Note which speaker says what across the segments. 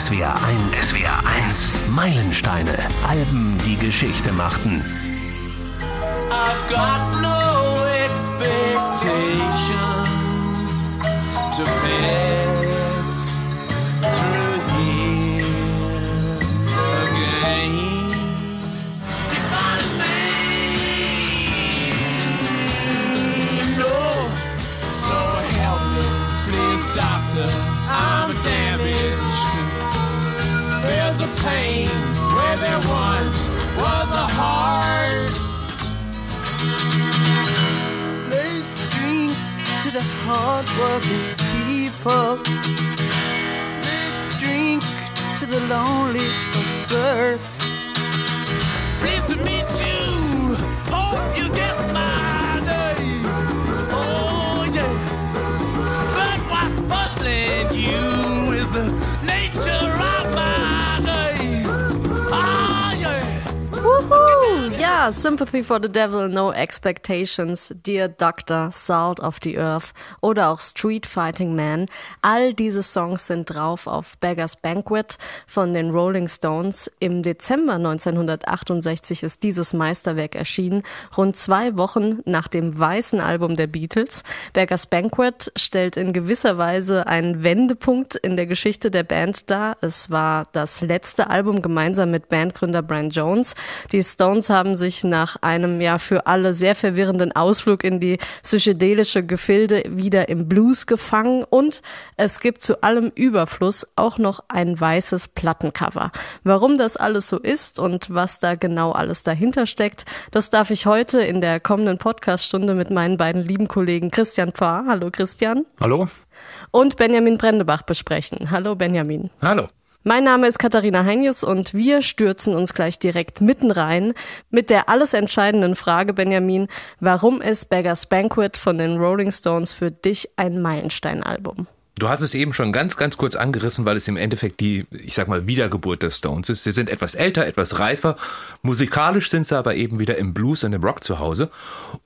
Speaker 1: SWR 1. SWR 1. Meilensteine. Alben, die Geschichte machten. I've got no expectations to pass hard-working people. Let's drink to the lonely of birth. Pleased to meet you. Hope you get my name. Oh yeah. But what's puzzling you is Sympathy for the Devil, No Expectations, Dear Doctor, Salt of the Earth oder auch Street Fighting Man. All diese Songs sind drauf auf Beggars Banquet von den Rolling Stones. Im Dezember 1968 ist dieses Meisterwerk erschienen, rund zwei Wochen nach dem weißen Album der Beatles. Beggars Banquet stellt in gewisser Weise einen Wendepunkt in der Geschichte der Band dar. Es war das letzte Album gemeinsam mit Bandgründer Brian Jones. Die Stones haben sich nach einem ja für alle sehr verwirrenden Ausflug in die psychedelische Gefilde wieder im Blues gefangen und es gibt zu allem Überfluss auch noch ein weißes Plattencover. Warum das alles so ist und was da genau alles dahinter steckt, das darf ich heute in der kommenden Podcaststunde mit meinen beiden lieben Kollegen Christian Pfarr, hallo Christian.
Speaker 2: Hallo.
Speaker 1: Und Benjamin Brendebach besprechen. Hallo Benjamin.
Speaker 2: Hallo.
Speaker 1: Mein Name ist Katharina Heinius und wir stürzen uns gleich direkt mitten rein mit der alles entscheidenden Frage, Benjamin, warum ist Beggars Banquet von den Rolling Stones für dich ein Meilensteinalbum?
Speaker 2: Du hast es eben schon ganz, ganz kurz angerissen, weil es im Endeffekt die, ich sag mal, Wiedergeburt der Stones ist. Sie sind etwas älter, etwas reifer. Musikalisch sind sie aber eben wieder im Blues und im Rock zu Hause.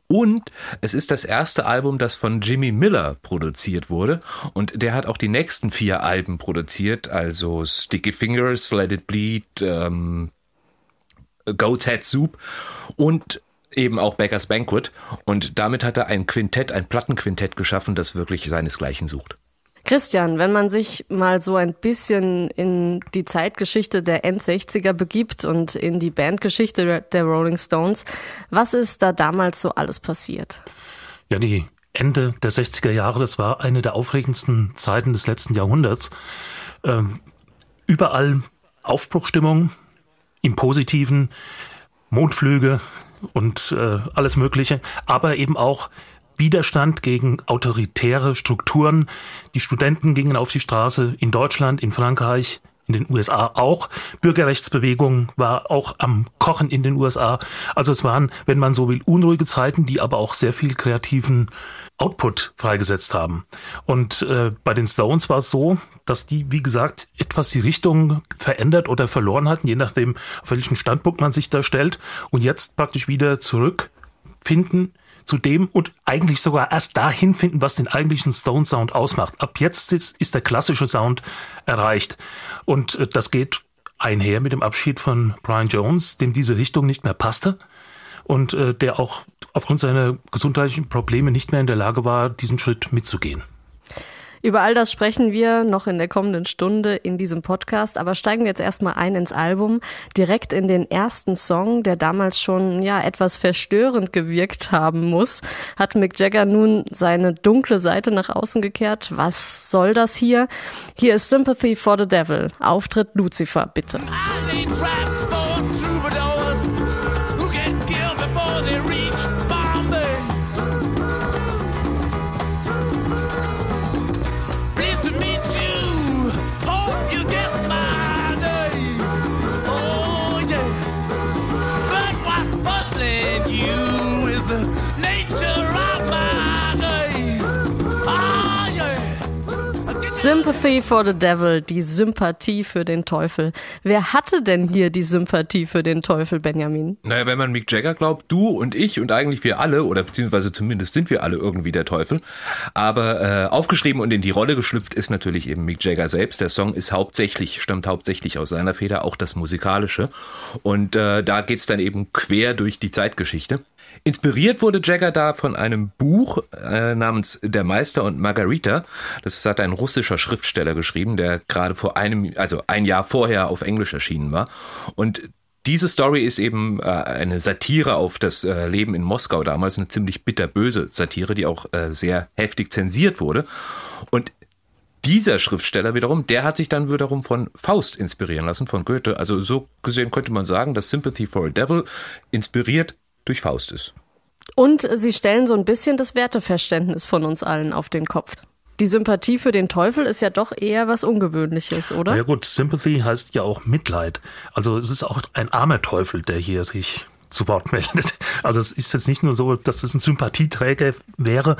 Speaker 2: Und es ist das erste Album, das von Jimmy Miller produziert wurde. Und der hat auch die nächsten vier Alben produziert, also Sticky Fingers, Let It Bleed, ähm, Goat's Head Soup und eben auch Beggars Banquet. Und damit hat er ein Quintett, ein Plattenquintett geschaffen, das wirklich seinesgleichen sucht.
Speaker 1: Christian, wenn man sich mal so ein bisschen in die Zeitgeschichte der End-60er begibt und in die Bandgeschichte der Rolling Stones, was ist da damals so alles passiert?
Speaker 3: Ja, die Ende der 60er Jahre, das war eine der aufregendsten Zeiten des letzten Jahrhunderts. Ähm, überall Aufbruchstimmung im Positiven, Mondflüge und äh, alles Mögliche, aber eben auch Widerstand gegen autoritäre Strukturen. Die Studenten gingen auf die Straße in Deutschland, in Frankreich, in den USA auch. Bürgerrechtsbewegung war auch am Kochen in den USA. Also es waren, wenn man so will, unruhige Zeiten, die aber auch sehr viel kreativen Output freigesetzt haben. Und äh, bei den Stones war es so, dass die, wie gesagt, etwas die Richtung verändert oder verloren hatten, je nachdem, auf welchen Standpunkt man sich da stellt. Und jetzt praktisch wieder zurückfinden zu dem und eigentlich sogar erst dahin finden, was den eigentlichen Stone Sound ausmacht. Ab jetzt ist, ist der klassische Sound erreicht. Und äh, das geht einher mit dem Abschied von Brian Jones, dem diese Richtung nicht mehr passte und äh, der auch aufgrund seiner gesundheitlichen Probleme nicht mehr in der Lage war, diesen Schritt mitzugehen.
Speaker 1: Über all das sprechen wir noch in der kommenden Stunde in diesem Podcast, aber steigen wir jetzt erstmal ein ins Album, direkt in den ersten Song, der damals schon ja etwas verstörend gewirkt haben muss, hat Mick Jagger nun seine dunkle Seite nach außen gekehrt. Was soll das hier? Hier ist Sympathy for the Devil. Auftritt Lucifer, bitte.
Speaker 4: Sympathy for the Devil, die Sympathie für den Teufel. Wer hatte denn hier die Sympathie für den Teufel, Benjamin?
Speaker 2: Naja, wenn man Mick Jagger glaubt, du und ich und eigentlich wir alle, oder beziehungsweise zumindest sind wir alle irgendwie der Teufel. Aber äh, aufgeschrieben und in die Rolle geschlüpft ist natürlich eben Mick Jagger selbst. Der Song ist hauptsächlich, stammt hauptsächlich aus seiner Feder, auch das Musikalische. Und äh, da geht's dann eben quer durch die Zeitgeschichte. Inspiriert wurde Jagger da von einem Buch äh, namens Der Meister und Margarita. Das hat ein russischer Schriftsteller geschrieben, der gerade vor einem, also ein Jahr vorher auf Englisch erschienen war. Und diese Story ist eben äh, eine Satire auf das äh, Leben in Moskau damals, eine ziemlich bitterböse Satire, die auch äh, sehr heftig zensiert wurde. Und dieser Schriftsteller wiederum, der hat sich dann wiederum von Faust inspirieren lassen, von Goethe. Also so gesehen könnte man sagen, dass Sympathy for a Devil inspiriert durch Faust ist.
Speaker 4: Und sie stellen so ein bisschen das Werteverständnis von uns allen auf den Kopf. Die Sympathie für den Teufel ist ja doch eher was Ungewöhnliches, oder?
Speaker 3: Ja gut, Sympathy heißt ja auch Mitleid. Also es ist auch ein armer Teufel, der hier sich zu Wort meldet. Also es ist jetzt nicht nur so, dass es ein Sympathieträger wäre,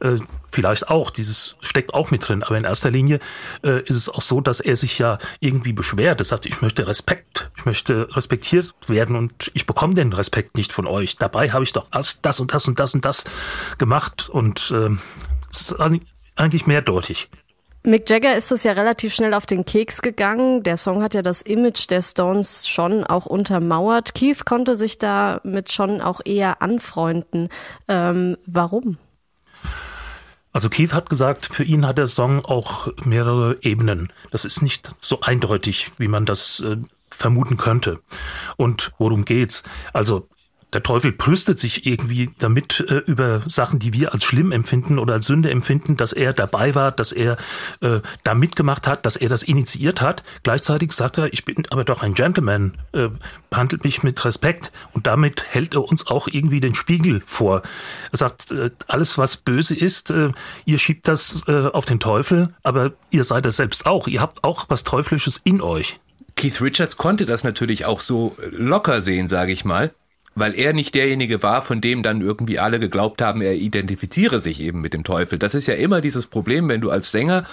Speaker 3: äh, vielleicht auch, dieses steckt auch mit drin, aber in erster Linie äh, ist es auch so, dass er sich ja irgendwie beschwert. Er sagt, ich möchte Respekt, ich möchte respektiert werden und ich bekomme den Respekt nicht von euch. Dabei habe ich doch das und das und das und das gemacht und äh, es ist eigentlich mehrdeutig.
Speaker 4: Mick Jagger ist das ja relativ schnell auf den Keks gegangen. Der Song hat ja das Image der Stones schon auch untermauert. Keith konnte sich damit schon auch eher anfreunden. Ähm, warum?
Speaker 3: Also Keith hat gesagt, für ihn hat der Song auch mehrere Ebenen. Das ist nicht so eindeutig, wie man das äh, vermuten könnte. Und worum geht's? Also der Teufel brüstet sich irgendwie damit äh, über Sachen, die wir als schlimm empfinden oder als Sünde empfinden, dass er dabei war, dass er äh, da mitgemacht hat, dass er das initiiert hat. Gleichzeitig sagt er, ich bin aber doch ein Gentleman, äh, behandelt mich mit Respekt und damit hält er uns auch irgendwie den Spiegel vor. Er sagt, äh, alles was böse ist, äh, ihr schiebt das äh, auf den Teufel, aber ihr seid es selbst auch. Ihr habt auch was Teuflisches in euch.
Speaker 2: Keith Richards konnte das natürlich auch so locker sehen, sage ich mal weil er nicht derjenige war, von dem dann irgendwie alle geglaubt haben, er identifiziere sich eben mit dem Teufel. Das ist ja immer dieses Problem, wenn du als Sänger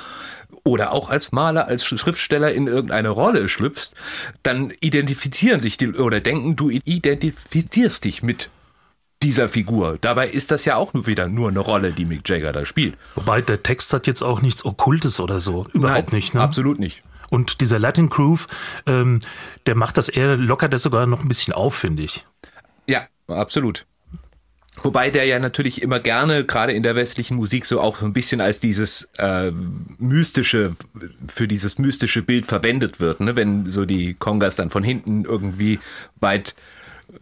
Speaker 2: oder auch als Maler, als Schriftsteller in irgendeine Rolle schlüpfst, dann identifizieren sich die oder denken, du identifizierst dich mit dieser Figur. Dabei ist das ja auch nur wieder nur eine Rolle, die Mick Jagger da spielt.
Speaker 3: Wobei der Text hat jetzt auch nichts Okkultes oder so. Überhaupt
Speaker 2: Nein,
Speaker 3: nicht. Ne?
Speaker 2: Absolut nicht.
Speaker 3: Und dieser Latin Groove, ähm, der macht das eher lockert das sogar noch ein bisschen auf, finde ich.
Speaker 2: Ja, absolut. Wobei der ja natürlich immer gerne, gerade in der westlichen Musik, so auch so ein bisschen als dieses äh, mystische, für dieses mystische Bild verwendet wird, ne? wenn so die Kongas dann von hinten irgendwie weit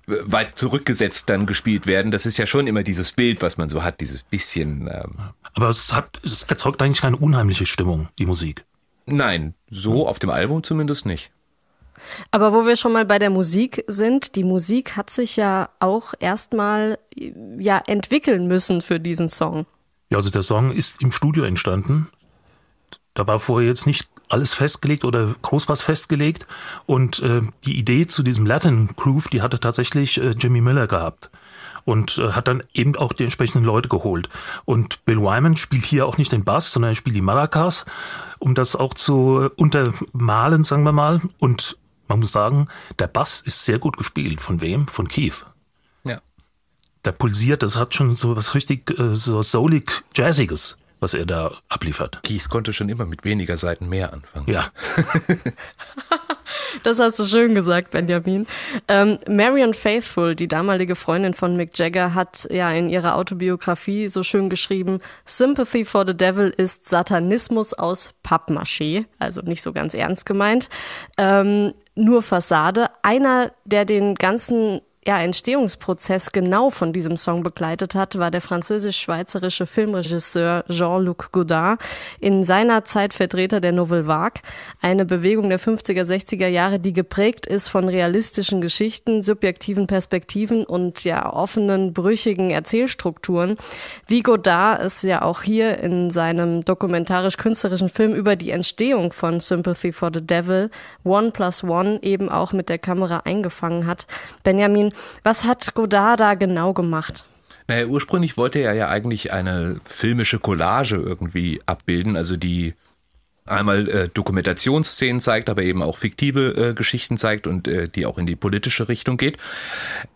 Speaker 2: weit zurückgesetzt dann gespielt werden. Das ist ja schon immer dieses Bild, was man so hat, dieses bisschen. Ähm
Speaker 3: Aber es hat, es erzeugt eigentlich keine unheimliche Stimmung, die Musik.
Speaker 2: Nein, so auf dem Album zumindest nicht.
Speaker 4: Aber wo wir schon mal bei der Musik sind, die Musik hat sich ja auch erstmal ja entwickeln müssen für diesen Song.
Speaker 3: Ja, also der Song ist im Studio entstanden. Da war vorher jetzt nicht alles festgelegt oder groß was festgelegt. Und äh, die Idee zu diesem Latin Groove, die hatte tatsächlich äh, Jimmy Miller gehabt und äh, hat dann eben auch die entsprechenden Leute geholt. Und Bill Wyman spielt hier auch nicht den Bass, sondern er spielt die Maracas, um das auch zu untermalen, sagen wir mal. Und man muss sagen, der Bass ist sehr gut gespielt. Von wem? Von Keith.
Speaker 2: Ja.
Speaker 3: Der pulsiert, das hat schon so was richtig äh, so soulig Jazziges, was er da abliefert.
Speaker 2: Keith konnte schon immer mit weniger Seiten mehr anfangen.
Speaker 3: Ja.
Speaker 4: Das hast du schön gesagt, Benjamin. Ähm, Marion Faithful, die damalige Freundin von Mick Jagger, hat ja in ihrer Autobiografie so schön geschrieben, Sympathy for the Devil ist Satanismus aus Pappmaché, also nicht so ganz ernst gemeint. Ähm, nur Fassade. Einer, der den ganzen ja, Entstehungsprozess genau von diesem Song begleitet hat, war der französisch-schweizerische Filmregisseur Jean-Luc Godard, in seiner Zeit Vertreter der Nouvelle Vague, eine Bewegung der 50er, 60er Jahre, die geprägt ist von realistischen Geschichten, subjektiven Perspektiven und ja offenen, brüchigen Erzählstrukturen. Wie Godard es ja auch hier in seinem dokumentarisch-künstlerischen Film über die Entstehung von Sympathy for the Devil, One Plus One, eben auch mit der Kamera eingefangen hat. Benjamin, was hat Godard da genau gemacht?
Speaker 2: Naja, ursprünglich wollte er ja eigentlich eine filmische Collage irgendwie abbilden, also die einmal äh, Dokumentationsszenen zeigt, aber eben auch fiktive äh, Geschichten zeigt und äh, die auch in die politische Richtung geht.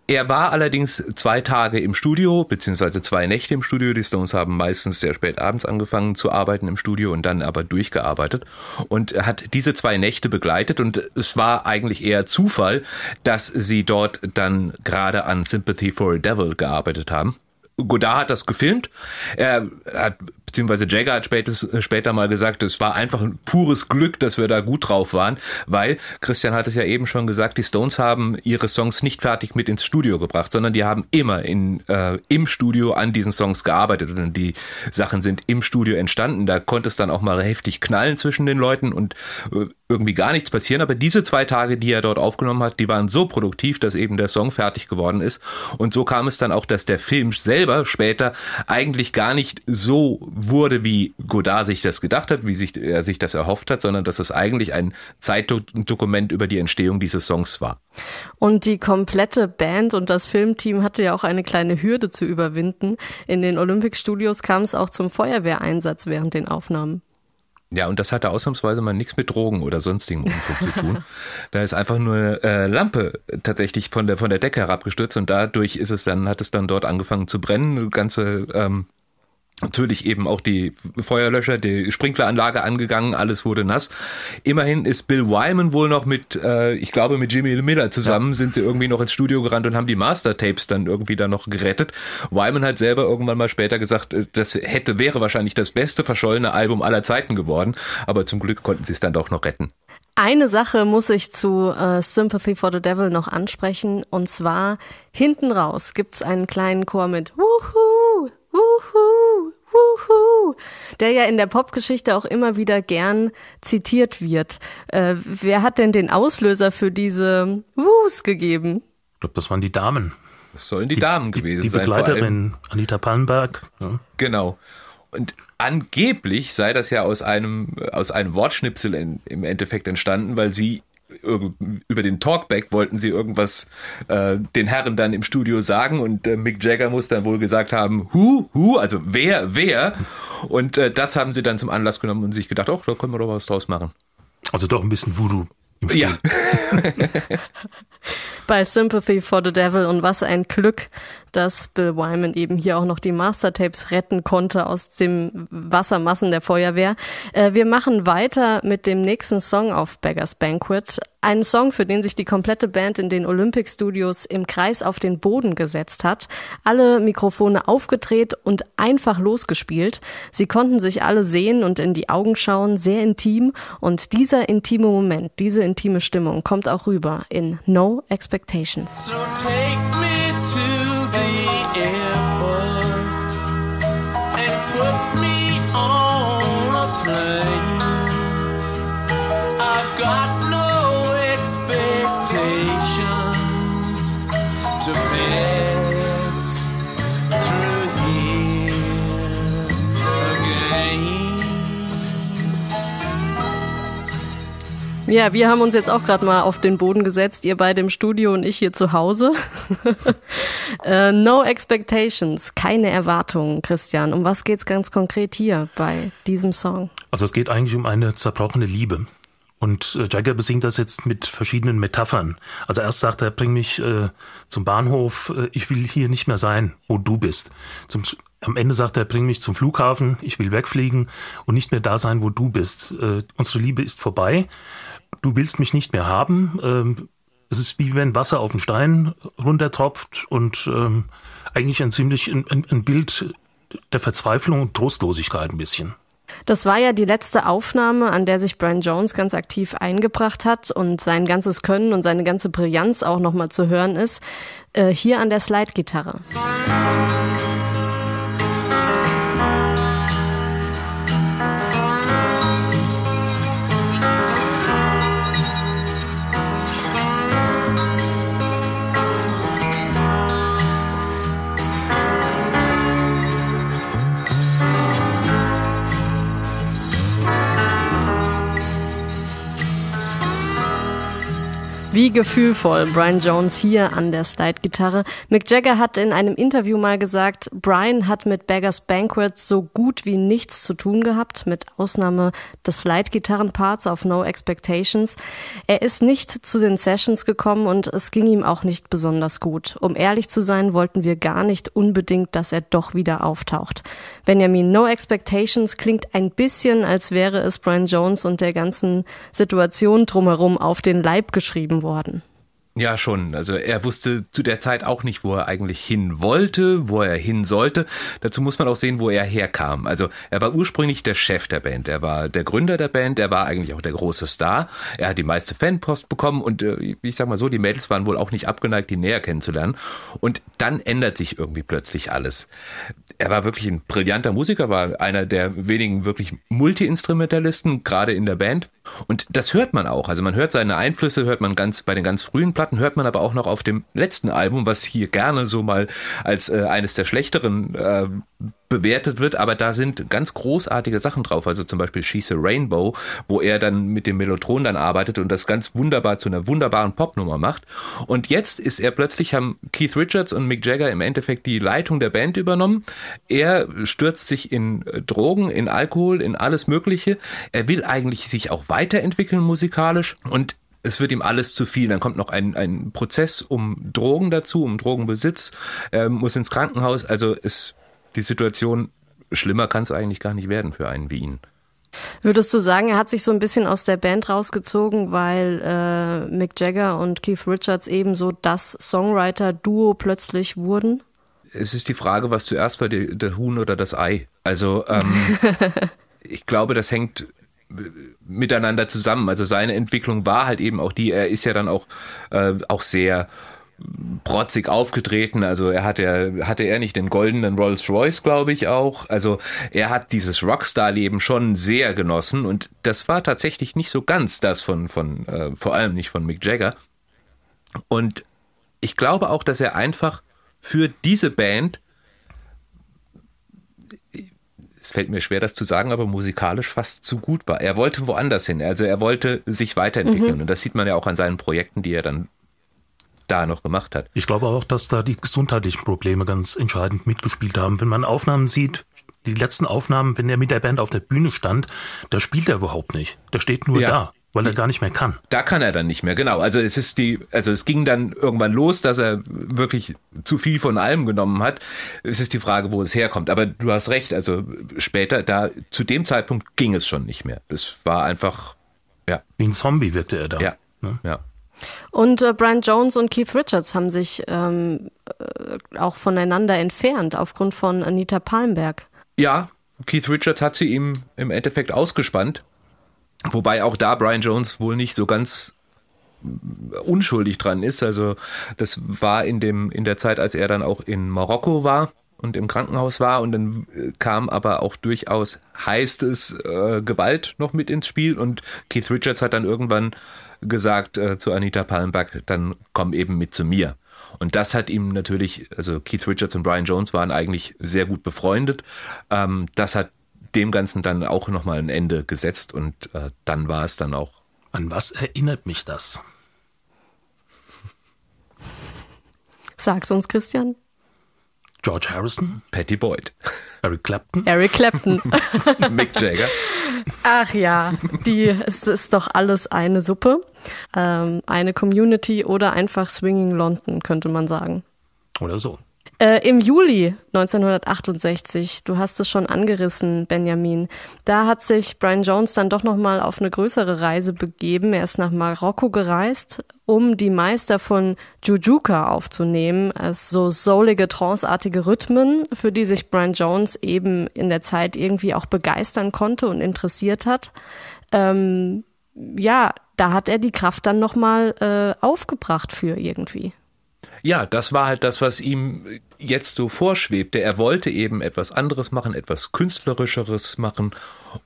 Speaker 2: Er war allerdings zwei Tage im Studio, beziehungsweise zwei Nächte im Studio. Die Stones haben meistens sehr spät abends angefangen zu arbeiten im Studio und dann aber durchgearbeitet und hat diese zwei Nächte begleitet und es war eigentlich eher Zufall, dass sie dort dann gerade an Sympathy for a Devil gearbeitet haben. Godard hat das gefilmt. Er hat beziehungsweise Jagger hat spätes, später mal gesagt, es war einfach ein pures Glück, dass wir da gut drauf waren, weil Christian hat es ja eben schon gesagt, die Stones haben ihre Songs nicht fertig mit ins Studio gebracht, sondern die haben immer in, äh, im Studio an diesen Songs gearbeitet und die Sachen sind im Studio entstanden. Da konnte es dann auch mal heftig knallen zwischen den Leuten und äh, irgendwie gar nichts passieren. Aber diese zwei Tage, die er dort aufgenommen hat, die waren so produktiv, dass eben der Song fertig geworden ist. Und so kam es dann auch, dass der Film selber später eigentlich gar nicht so wurde, wie Godard sich das gedacht hat, wie sich, er sich das erhofft hat, sondern dass es eigentlich ein Zeitdokument über die Entstehung dieses Songs war.
Speaker 4: Und die komplette Band und das Filmteam hatte ja auch eine kleine Hürde zu überwinden. In den Olympic Studios kam es auch zum Feuerwehreinsatz während den Aufnahmen.
Speaker 2: Ja, und das hatte ausnahmsweise mal nichts mit Drogen oder sonstigem Unfug zu tun. Da ist einfach nur eine äh, Lampe tatsächlich von der von der Decke herabgestürzt und dadurch ist es dann hat es dann dort angefangen zu brennen. Ganze ähm, Natürlich eben auch die Feuerlöscher, die Sprinkleranlage angegangen, alles wurde nass. Immerhin ist Bill Wyman wohl noch mit, äh, ich glaube mit Jimmy Miller zusammen, ja. sind sie irgendwie noch ins Studio gerannt und haben die Master-Tapes dann irgendwie da noch gerettet. Wyman hat selber irgendwann mal später gesagt, äh, das hätte, wäre wahrscheinlich das beste verschollene Album aller Zeiten geworden, aber zum Glück konnten sie es dann doch noch retten.
Speaker 4: Eine Sache muss ich zu äh, Sympathy for the Devil noch ansprechen, und zwar hinten raus gibt's einen kleinen Chor mit Wuhu, Wuhu, Wuhu, der ja in der Popgeschichte auch immer wieder gern zitiert wird. Äh, wer hat denn den Auslöser für diese Wuhs gegeben?
Speaker 3: Ich glaube, das waren die Damen.
Speaker 2: Das sollen die, die Damen gewesen
Speaker 3: die, die
Speaker 2: sein.
Speaker 3: Die Begleiterin Anita Pallenberg.
Speaker 2: Ja. Genau. Und angeblich sei das ja aus einem, aus einem Wortschnipsel in, im Endeffekt entstanden, weil sie über den Talkback wollten sie irgendwas äh, den Herren dann im Studio sagen und äh, Mick Jagger muss dann wohl gesagt haben, who, who, also wer, wer. Und äh, das haben sie dann zum Anlass genommen und sich gedacht, ach, da können wir doch was draus machen.
Speaker 3: Also doch ein bisschen Voodoo. Im Spiel.
Speaker 2: Ja.
Speaker 4: Bei Sympathy for the Devil und was ein Glück, dass Bill Wyman eben hier auch noch die Mastertapes retten konnte aus dem Wassermassen der Feuerwehr. Äh, wir machen weiter mit dem nächsten Song auf Beggars Banquet. Ein Song, für den sich die komplette Band in den Olympic Studios im Kreis auf den Boden gesetzt hat. Alle Mikrofone aufgedreht und einfach losgespielt. Sie konnten sich alle sehen und in die Augen schauen, sehr intim. Und dieser intime Moment, diese intime Stimmung kommt auch rüber in No Expectations. So Ja, wir haben uns jetzt auch gerade mal auf den Boden gesetzt, ihr beide im Studio und ich hier zu Hause. uh, no expectations, keine Erwartungen, Christian. Um was geht's ganz konkret hier bei diesem Song?
Speaker 3: Also es geht eigentlich um eine zerbrochene Liebe. Und äh, Jagger besingt das jetzt mit verschiedenen Metaphern. Also erst sagt er, bring mich äh, zum Bahnhof, äh, ich will hier nicht mehr sein, wo du bist. Zum, am Ende sagt er, bring mich zum Flughafen, ich will wegfliegen und nicht mehr da sein, wo du bist. Äh, unsere Liebe ist vorbei du willst mich nicht mehr haben. Ähm, es ist wie wenn Wasser auf den Stein runtertropft und ähm, eigentlich ein ziemlich ein, ein Bild der Verzweiflung und Trostlosigkeit ein bisschen.
Speaker 4: Das war ja die letzte Aufnahme, an der sich Brian Jones ganz aktiv eingebracht hat und sein ganzes Können und seine ganze Brillanz auch nochmal zu hören ist. Äh, hier an der Slide-Gitarre. Wie gefühlvoll Brian Jones hier an der Slide-Gitarre. Mick Jagger hat in einem Interview mal gesagt, Brian hat mit Beggars Banquet so gut wie nichts zu tun gehabt, mit Ausnahme des Slide-Gitarrenparts auf No Expectations. Er ist nicht zu den Sessions gekommen und es ging ihm auch nicht besonders gut. Um ehrlich zu sein, wollten wir gar nicht unbedingt, dass er doch wieder auftaucht. Benjamin, No Expectations klingt ein bisschen, als wäre es Brian Jones und der ganzen Situation drumherum auf den Leib geschrieben worden.
Speaker 2: Ja, schon. Also er wusste zu der Zeit auch nicht, wo er eigentlich hin wollte, wo er hin sollte. Dazu muss man auch sehen, wo er herkam. Also er war ursprünglich der Chef der Band. Er war der Gründer der Band. Er war eigentlich auch der große Star. Er hat die meiste Fanpost bekommen und äh, ich sag mal so, die Mädels waren wohl auch nicht abgeneigt, ihn näher kennenzulernen. Und dann ändert sich irgendwie plötzlich alles er war wirklich ein brillanter Musiker, war einer der wenigen wirklich Multi-Instrumentalisten, gerade in der Band. Und das hört man auch. Also man hört seine Einflüsse, hört man ganz bei den ganz frühen Platten, hört man aber auch noch auf dem letzten Album, was hier gerne so mal als äh, eines der schlechteren äh, bewertet wird, aber da sind ganz großartige Sachen drauf, also zum Beispiel a Rainbow, wo er dann mit dem Mellotron dann arbeitet und das ganz wunderbar zu einer wunderbaren Popnummer macht. Und jetzt ist er plötzlich, haben Keith Richards und Mick Jagger im Endeffekt die Leitung der Band übernommen. Er stürzt sich in äh, Drogen, in Alkohol, in alles Mögliche. Er will eigentlich sich auch weiterentwickeln musikalisch und es wird ihm alles zu viel. Dann kommt noch ein, ein Prozess um Drogen dazu, um Drogenbesitz, er muss ins Krankenhaus. Also es die Situation, schlimmer kann es eigentlich gar nicht werden für einen wie ihn.
Speaker 4: Würdest du sagen, er hat sich so ein bisschen aus der Band rausgezogen, weil äh, Mick Jagger und Keith Richards ebenso das Songwriter-Duo plötzlich wurden?
Speaker 2: Es ist die Frage, was zuerst war, der, der Huhn oder das Ei. Also ähm, ich glaube, das hängt miteinander zusammen. Also seine Entwicklung war halt eben auch die, er ist ja dann auch, äh, auch sehr protzig aufgetreten. Also er hatte, hatte er nicht den goldenen Rolls Royce, glaube ich auch. Also er hat dieses Rockstar-Leben schon sehr genossen und das war tatsächlich nicht so ganz das von, von äh, vor allem nicht von Mick Jagger. Und ich glaube auch, dass er einfach für diese Band es fällt mir schwer, das zu sagen, aber musikalisch fast zu gut war. Er wollte woanders hin. Also er wollte sich weiterentwickeln. Mhm. Und das sieht man ja auch an seinen Projekten, die er dann da noch gemacht hat.
Speaker 3: Ich glaube auch, dass da die gesundheitlichen Probleme ganz entscheidend mitgespielt haben. Wenn man Aufnahmen sieht, die letzten Aufnahmen, wenn er mit der Band auf der Bühne stand, da spielt er überhaupt nicht. Der steht nur ja. da weil er gar nicht mehr kann.
Speaker 2: Da kann er dann nicht mehr, genau. Also es ist die, also es ging dann irgendwann los, dass er wirklich zu viel von allem genommen hat. Es ist die Frage, wo es herkommt. Aber du hast recht, also später, da zu dem Zeitpunkt ging es schon nicht mehr. Das war einfach, ja.
Speaker 3: Wie ein Zombie wirkte er da.
Speaker 2: Ja. Ne? Ja.
Speaker 4: Und äh, Brian Jones und Keith Richards haben sich ähm, äh, auch voneinander entfernt aufgrund von Anita Palmberg.
Speaker 2: Ja, Keith Richards hat sie ihm im Endeffekt ausgespannt. Wobei auch da Brian Jones wohl nicht so ganz unschuldig dran ist. Also das war in dem in der Zeit, als er dann auch in Marokko war und im Krankenhaus war und dann äh, kam aber auch durchaus heißt es äh, Gewalt noch mit ins Spiel und Keith Richards hat dann irgendwann gesagt äh, zu Anita Pallenbach, dann komm eben mit zu mir. Und das hat ihm natürlich, also Keith Richards und Brian Jones waren eigentlich sehr gut befreundet. Ähm, das hat dem Ganzen dann auch nochmal ein Ende gesetzt und äh, dann war es dann auch.
Speaker 3: An was erinnert mich das?
Speaker 4: Sag's uns, Christian.
Speaker 3: George Harrison.
Speaker 2: Patty Boyd.
Speaker 3: Eric Clapton.
Speaker 4: Eric Clapton.
Speaker 2: Mick Jagger.
Speaker 4: Ach ja, die, es ist doch alles eine Suppe. Ähm, eine Community oder einfach Swinging London, könnte man sagen.
Speaker 3: Oder so.
Speaker 4: Äh, Im Juli 1968, du hast es schon angerissen, Benjamin, da hat sich Brian Jones dann doch nochmal auf eine größere Reise begeben. Er ist nach Marokko gereist, um die Meister von Jujuka aufzunehmen, also so soulige, tranceartige Rhythmen, für die sich Brian Jones eben in der Zeit irgendwie auch begeistern konnte und interessiert hat. Ähm, ja, da hat er die Kraft dann nochmal äh, aufgebracht für irgendwie.
Speaker 2: Ja, das war halt das, was ihm jetzt so vorschwebte. Er wollte eben etwas anderes machen, etwas künstlerischeres machen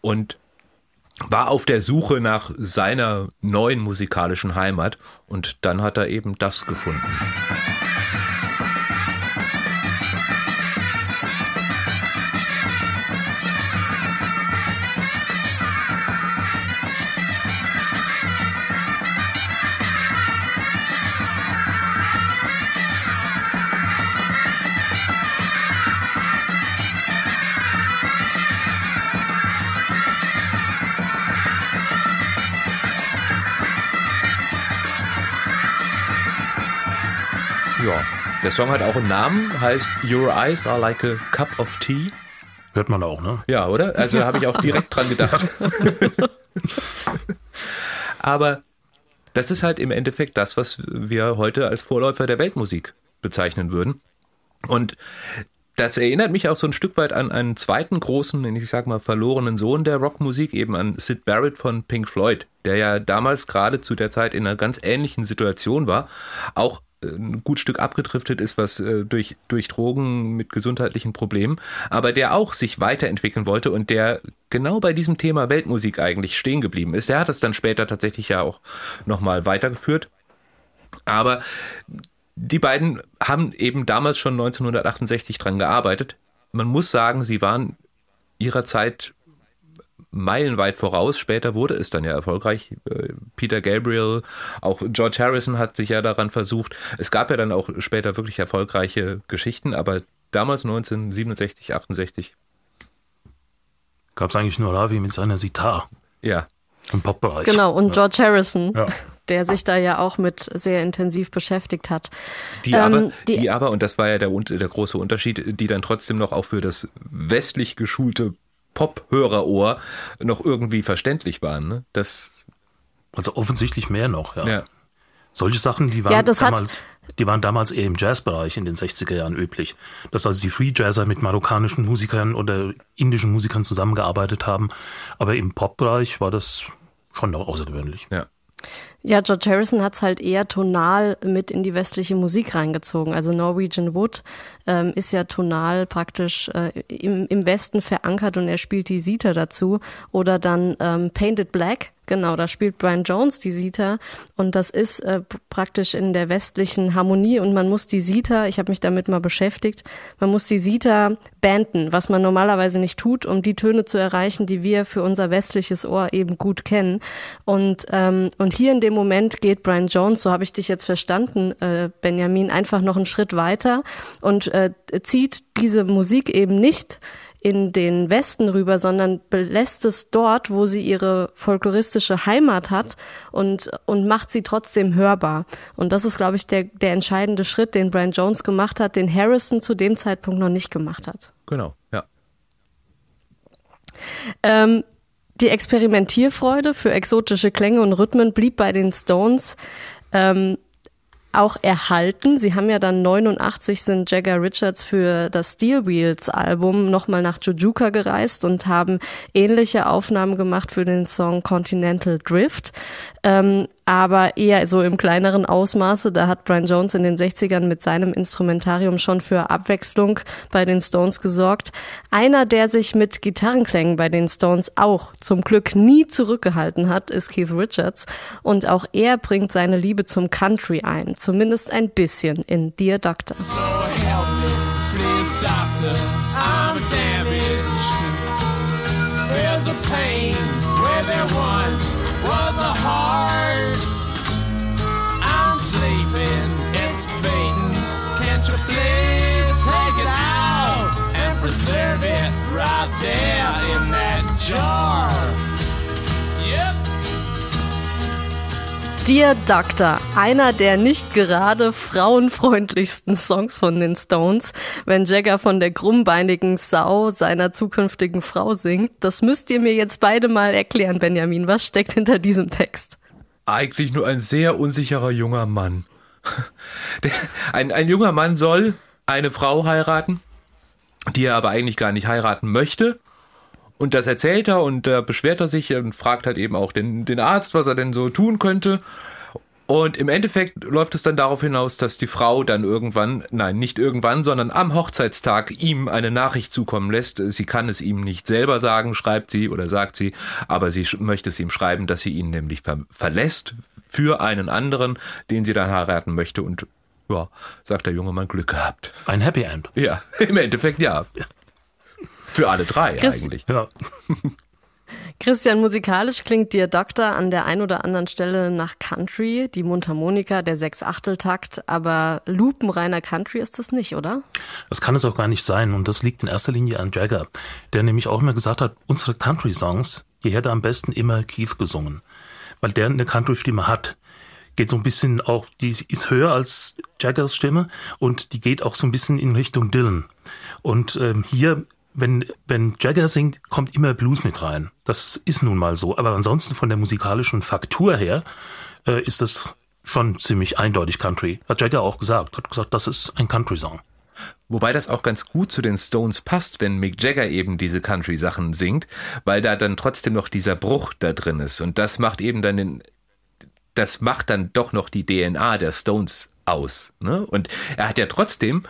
Speaker 2: und war auf der Suche nach seiner neuen musikalischen Heimat und dann hat er eben das gefunden. Der Song hat auch einen Namen, heißt Your Eyes Are Like a Cup of Tea.
Speaker 3: Hört man auch, ne?
Speaker 2: Ja, oder? Also habe ich auch direkt dran gedacht. Aber das ist halt im Endeffekt das, was wir heute als Vorläufer der Weltmusik bezeichnen würden. Und das erinnert mich auch so ein Stück weit an einen zweiten großen, ich sag mal, verlorenen Sohn der Rockmusik, eben an Sid Barrett von Pink Floyd, der ja damals gerade zu der Zeit in einer ganz ähnlichen Situation war, auch ein gut Stück abgedriftet ist, was äh, durch, durch Drogen mit gesundheitlichen Problemen, aber der auch sich weiterentwickeln wollte und der genau bei diesem Thema Weltmusik eigentlich stehen geblieben ist. Der hat es dann später tatsächlich ja auch nochmal weitergeführt. Aber die beiden haben eben damals schon 1968 dran gearbeitet. Man muss sagen, sie waren ihrer Zeit meilenweit voraus. Später wurde es dann ja erfolgreich. Peter Gabriel, auch George Harrison hat sich ja daran versucht. Es gab ja dann auch später wirklich erfolgreiche Geschichten, aber damals 1967, 68.
Speaker 3: Gab es eigentlich nur Ravi mit seiner Sitar.
Speaker 2: Ja.
Speaker 3: Im Popbereich.
Speaker 4: Genau, und George Harrison,
Speaker 3: Ja.
Speaker 4: der sich da ja auch mit sehr intensiv beschäftigt hat.
Speaker 2: Die,
Speaker 4: Ähm,
Speaker 2: aber,
Speaker 4: die-
Speaker 2: die, aber, und das war ja der, der große Unterschied, die dann trotzdem noch auch für das westlich geschulte Pop-Hörerohr noch irgendwie verständlich waren. Ne? Das,
Speaker 3: Also offensichtlich mehr noch, ja.
Speaker 2: ja.
Speaker 3: Solche Sachen, die waren,
Speaker 4: Ja, hat-
Speaker 3: damals, die waren damals eher im Jazzbereich in den 60er Jahren üblich. Dass also die Free Jazzer mit marokkanischen Musikern oder indischen Musikern zusammengearbeitet haben. Aber im Popbereich war das schon noch außergewöhnlich.
Speaker 2: ja.
Speaker 4: Ja, George Harrison hat's halt eher tonal mit in die westliche Musik reingezogen. Also Norwegian Wood ähm, ist ja tonal praktisch äh, im, im Westen verankert und er spielt die Sita dazu. Oder dann ähm, Painted Black, genau, da spielt Brian Jones die Sita und das ist äh, praktisch in der westlichen Harmonie und man muss die Sita, ich habe mich damit mal beschäftigt, man muss die Sita banden, was man normalerweise nicht tut, um die Töne zu erreichen, die wir für unser westliches Ohr eben gut kennen. Und, ähm, und hier in dem Moment geht Brian Jones, so habe ich dich jetzt verstanden, äh, Benjamin, einfach noch einen Schritt weiter und äh, zieht diese Musik eben nicht in den Westen rüber, sondern belässt es dort, wo sie ihre folkloristische Heimat hat und, und macht sie trotzdem hörbar. Und das ist, glaube ich, der, der entscheidende Schritt, den Brian Jones gemacht hat, den Harrison zu dem Zeitpunkt noch nicht gemacht hat.
Speaker 2: Genau, ja.
Speaker 4: Ähm, die Experimentierfreude für exotische Klänge und Rhythmen blieb bei den Stones ähm, auch erhalten. Sie haben ja dann 89 sind Jagger Richards für das Steel Wheels Album nochmal nach Jujuka gereist und haben ähnliche Aufnahmen gemacht für den Song Continental Drift. Ähm, aber eher so im kleineren Ausmaße. Da hat Brian Jones in den 60ern mit seinem Instrumentarium schon für Abwechslung bei den Stones gesorgt. Einer, der sich mit Gitarrenklängen bei den Stones auch zum Glück nie zurückgehalten hat, ist Keith Richards. Und auch er bringt seine Liebe zum Country ein. Zumindest ein bisschen in Dear Doctor.
Speaker 5: So
Speaker 4: Dear Doctor, einer der nicht gerade frauenfreundlichsten Songs von den Stones, wenn Jagger von der krummbeinigen Sau seiner zukünftigen Frau singt. Das müsst ihr mir jetzt beide mal erklären, Benjamin. Was steckt hinter diesem Text?
Speaker 2: Eigentlich nur ein sehr unsicherer junger Mann. Ein, ein junger Mann soll eine Frau heiraten, die er aber eigentlich gar nicht heiraten möchte. Und das erzählt er und da beschwert er sich und fragt halt eben auch den, den Arzt, was er denn so tun könnte. Und im Endeffekt läuft es dann darauf hinaus, dass die Frau dann irgendwann, nein, nicht irgendwann, sondern am Hochzeitstag ihm eine Nachricht zukommen lässt. Sie kann es ihm nicht selber sagen, schreibt sie oder sagt sie, aber sie möchte es ihm schreiben, dass sie ihn nämlich ver verlässt für einen anderen, den sie dann heiraten möchte. Und ja, sagt der junge Mann, Glück gehabt.
Speaker 3: Ein Happy End.
Speaker 2: Ja, im Endeffekt ja. Für alle drei
Speaker 4: Chris-
Speaker 2: eigentlich.
Speaker 3: Ja.
Speaker 4: Christian, musikalisch klingt Dear Doctor an der ein oder anderen Stelle nach Country, die Mundharmonika, der Sechs-Achtel-Takt, aber lupenreiner Country ist das nicht, oder?
Speaker 3: Das kann es auch gar nicht sein. Und das liegt in erster Linie an Jagger, der nämlich auch immer gesagt hat, unsere Country-Songs, die hätte am besten immer Keith gesungen. Weil der eine Country-Stimme hat. geht so ein bisschen auch, die ist höher als Jaggers Stimme und die geht auch so ein bisschen in Richtung Dylan. Und ähm, hier, wenn, wenn Jagger singt, kommt immer Blues mit rein. Das ist nun mal so. Aber ansonsten von der musikalischen Faktur her äh, ist das schon ziemlich eindeutig Country. Hat Jagger auch gesagt. Hat gesagt, das ist ein Country-Song.
Speaker 2: Wobei das auch ganz gut zu den Stones passt, wenn Mick Jagger eben diese Country-Sachen singt, weil da dann trotzdem noch dieser Bruch da drin ist. Und das macht eben dann den, das macht dann doch noch die DNA der Stones aus. Ne? Und er hat ja trotzdem,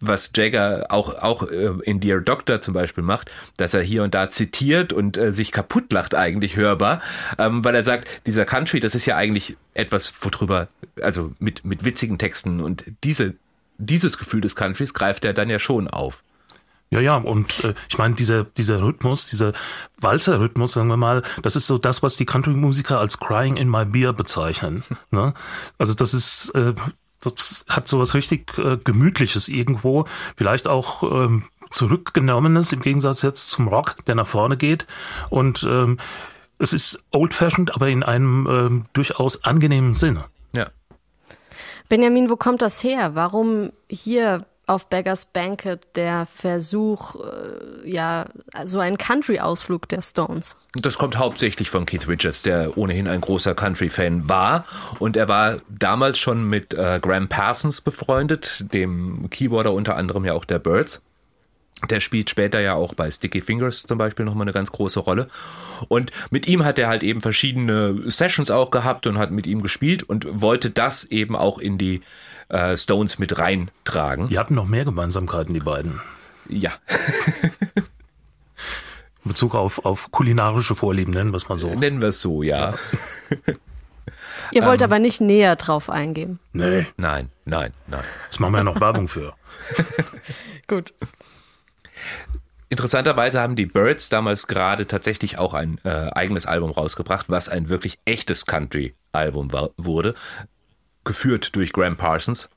Speaker 2: was Jagger auch, auch äh, in Dear Doctor zum Beispiel macht, dass er hier und da zitiert und äh, sich kaputt lacht eigentlich hörbar, ähm, weil er sagt, dieser Country, das ist ja eigentlich etwas, worüber, also mit, mit witzigen Texten und diese dieses Gefühl des Countries greift er dann ja schon auf.
Speaker 3: Ja, ja, und äh, ich meine, dieser, dieser Rhythmus, dieser Walzer-Rhythmus, sagen wir mal, das ist so das, was die Country-Musiker als Crying in my beer bezeichnen. Ne? Also das ist, äh, das hat sowas richtig äh, Gemütliches irgendwo, vielleicht auch ähm, zurückgenommenes, im Gegensatz jetzt zum Rock, der nach vorne geht. Und ähm, es ist old-fashioned, aber in einem ähm, durchaus angenehmen Sinne.
Speaker 2: Ja.
Speaker 4: Benjamin, wo kommt das her? Warum hier auf Beggars Banquet der Versuch, äh, ja, so ein Country-Ausflug der Stones?
Speaker 2: Das kommt hauptsächlich von Keith Richards, der ohnehin ein großer Country-Fan war. Und er war damals schon mit äh, Graham Parsons befreundet, dem Keyboarder unter anderem ja auch der Birds. Der spielt später ja auch bei Sticky Fingers zum Beispiel nochmal eine ganz große Rolle. Und mit ihm hat er halt eben verschiedene Sessions auch gehabt und hat mit ihm gespielt und wollte das eben auch in die äh, Stones mit reintragen.
Speaker 3: Die hatten noch mehr Gemeinsamkeiten, die beiden.
Speaker 2: Ja.
Speaker 3: In Bezug auf, auf kulinarische Vorlieben, nennen wir es mal so.
Speaker 2: Nennen wir es so, ja.
Speaker 4: Ihr wollt aber nicht näher drauf eingehen.
Speaker 3: Nee,
Speaker 2: Nein, nein, nein.
Speaker 3: das machen wir ja noch Werbung für.
Speaker 4: Gut.
Speaker 2: Interessanterweise haben die Birds damals gerade tatsächlich auch ein äh, eigenes Album rausgebracht, was ein wirklich echtes Country-Album wurde, geführt durch Graham Parsons.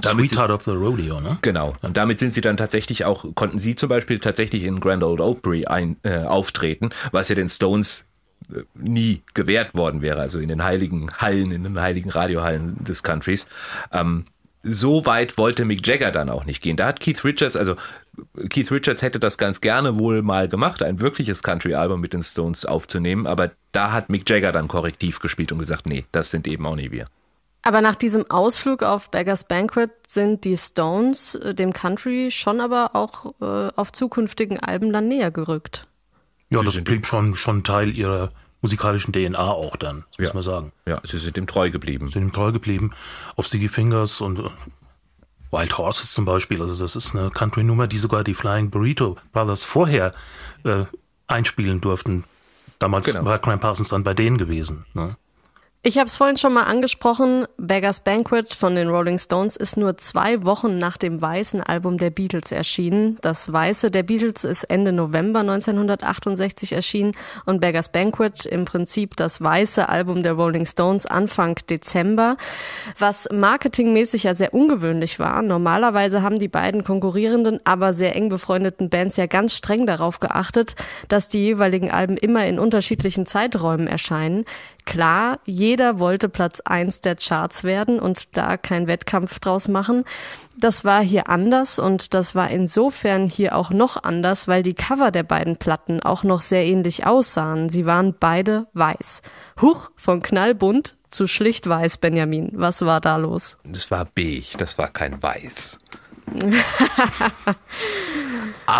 Speaker 2: Damit
Speaker 3: Sweetheart of the Rodeo, ne?
Speaker 2: Genau. Und damit sind sie dann tatsächlich auch, konnten sie zum Beispiel tatsächlich in Grand Old Opry ein, äh, auftreten, was ja den Stones äh, nie gewährt worden wäre, also in den heiligen Hallen, in den heiligen Radiohallen des Countries. Ähm, so weit wollte Mick Jagger dann auch nicht gehen. Da hat Keith Richards, also Keith Richards hätte das ganz gerne wohl mal gemacht, ein wirkliches Country-Album mit den Stones aufzunehmen, aber da hat Mick Jagger dann korrektiv gespielt und gesagt, nee, das sind eben auch nicht wir.
Speaker 4: Aber nach diesem Ausflug auf Beggars Banquet sind die Stones äh, dem Country schon aber auch äh, auf zukünftigen Alben dann näher gerückt.
Speaker 3: Ja,
Speaker 2: Sie
Speaker 3: das blieb schon, schon Teil ihrer musikalischen DNA auch dann, das muss
Speaker 2: Ja.
Speaker 3: man sagen.
Speaker 2: Ja, sie sind ihm treu geblieben.
Speaker 3: Sind ihm treu geblieben. Auf Sticky Fingers und äh, Wild Horses zum Beispiel. Also das ist eine Country-Nummer, die sogar die Flying Burrito Brothers vorher äh, einspielen durften. Damals
Speaker 2: Genau.
Speaker 3: war Graham Parsons dann bei denen gewesen. Ne?
Speaker 4: Ich habe es vorhin schon mal angesprochen, Beggars Banquet von den Rolling Stones ist nur zwei Wochen nach dem weißen Album der Beatles erschienen. Das weiße der Beatles ist Ende November 1968 erschienen und Beggars Banquet im Prinzip das weiße Album der Rolling Stones Anfang Dezember, was marketingmäßig ja sehr ungewöhnlich war. Normalerweise haben die beiden konkurrierenden, aber sehr eng befreundeten Bands ja ganz streng darauf geachtet, dass die jeweiligen Alben immer in unterschiedlichen Zeiträumen erscheinen. Klar, jeder wollte Platz eins der Charts werden und da kein Wettkampf draus machen. Das war hier anders und das war insofern hier auch noch anders, weil die Cover der beiden Platten auch noch sehr ähnlich aussahen. Sie waren beide weiß. Huch, von knallbunt zu schlicht weiß, Benjamin. Was war da los?
Speaker 2: Das war beige, das war kein weiß.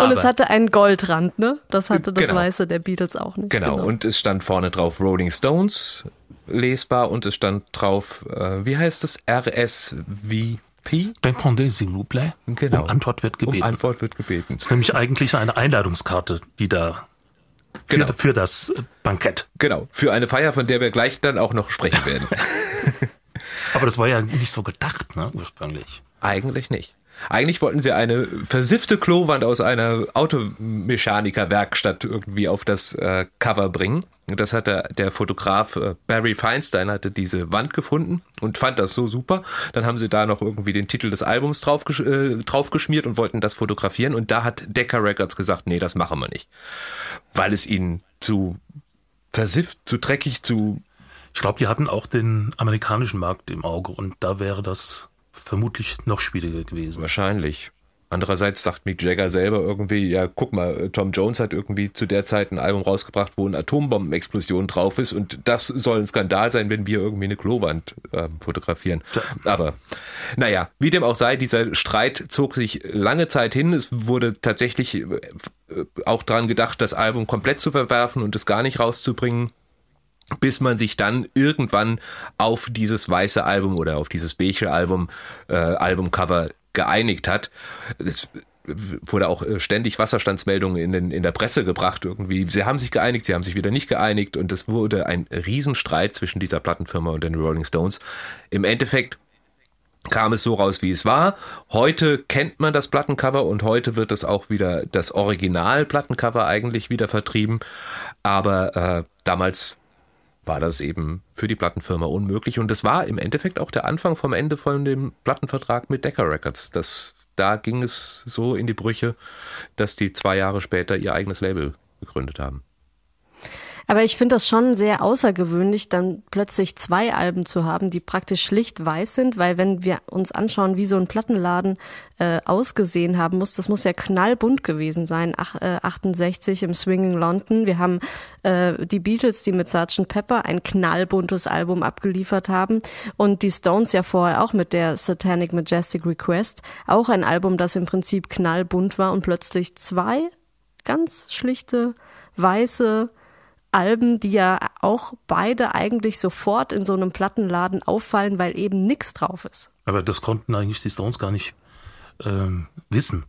Speaker 4: und es hatte einen Goldrand, ne? Das hatte das
Speaker 2: Genau.
Speaker 4: Weiße der Beatles auch nicht.
Speaker 2: Genau, und es stand vorne drauf Rolling Stones lesbar und es stand drauf, äh, wie heißt es, RSVP?
Speaker 3: Répondez, s'il vous plaît.
Speaker 2: Genau.
Speaker 3: Um Antwort wird gebeten.
Speaker 2: Um Antwort wird gebeten.
Speaker 3: das ist nämlich eigentlich eine Einladungskarte, die da für,
Speaker 2: Genau.
Speaker 3: für das Bankett.
Speaker 2: Genau, für eine Feier, von der wir gleich dann auch noch sprechen werden.
Speaker 3: Aber das war ja nicht so gedacht, ne, ursprünglich.
Speaker 2: Eigentlich nicht. Eigentlich wollten sie eine versiffte Klowand aus einer Automechanikerwerkstatt irgendwie auf das äh, Cover bringen. Und das hat der, der Fotograf äh, Barry Feinstein hatte diese Wand gefunden und fand das so super. Dann haben sie da noch irgendwie den Titel des Albums drauf, äh, draufgeschmiert und wollten das fotografieren. Und da hat Decca Records gesagt, nee, das machen wir nicht. Weil es ihnen zu versifft, zu dreckig, zu
Speaker 3: Ich glaube, die hatten auch den amerikanischen Markt im Auge und da wäre das vermutlich noch schwieriger gewesen.
Speaker 2: Wahrscheinlich. Andererseits sagt Mick Jagger selber irgendwie, ja, guck mal, Tom Jones hat irgendwie zu der Zeit ein Album rausgebracht, wo eine Atombombenexplosion drauf ist und das soll ein Skandal sein, wenn wir irgendwie eine Klowand äh, fotografieren. Aber naja, wie dem auch sei, dieser Streit zog sich lange Zeit hin. Es wurde tatsächlich äh, auch daran gedacht, das Album komplett zu verwerfen und es gar nicht rauszubringen bis man sich dann irgendwann auf dieses weiße Album oder auf dieses beige Album äh, Albumcover geeinigt hat. Es wurde auch äh, ständig Wasserstandsmeldungen in, den, in der Presse gebracht irgendwie. Sie haben sich geeinigt, sie haben sich wieder nicht geeinigt und es wurde ein Riesenstreit zwischen dieser Plattenfirma und den Rolling Stones. Im Endeffekt kam es so raus, wie es war. Heute kennt man das Plattencover und heute wird es auch wieder das Original-Plattencover eigentlich wieder vertrieben. Aber äh, damals war das eben für die Plattenfirma unmöglich. Und das war im Endeffekt auch der Anfang vom Ende von dem Plattenvertrag mit Decca Records. Das, da ging es so in die Brüche, dass die zwei Jahre später ihr eigenes Label gegründet haben.
Speaker 4: Aber ich finde das schon sehr außergewöhnlich, dann plötzlich zwei Alben zu haben, die praktisch schlicht weiß sind, weil wenn wir uns anschauen, wie so ein Plattenladen äh, ausgesehen haben muss, das muss ja knallbunt gewesen sein. Ach, äh, 68 im Swinging London. Wir haben äh, die Beatles, die mit Sgt. Pepper ein knallbuntes Album abgeliefert haben und die Stones ja vorher auch mit der Satanic Majestic Request, auch ein Album, das im Prinzip knallbunt war und plötzlich zwei ganz schlichte weiße Alben, die ja auch beide eigentlich sofort in so einem Plattenladen auffallen, weil eben nichts drauf ist.
Speaker 3: Aber das konnten eigentlich die Stones gar nicht ähm, wissen.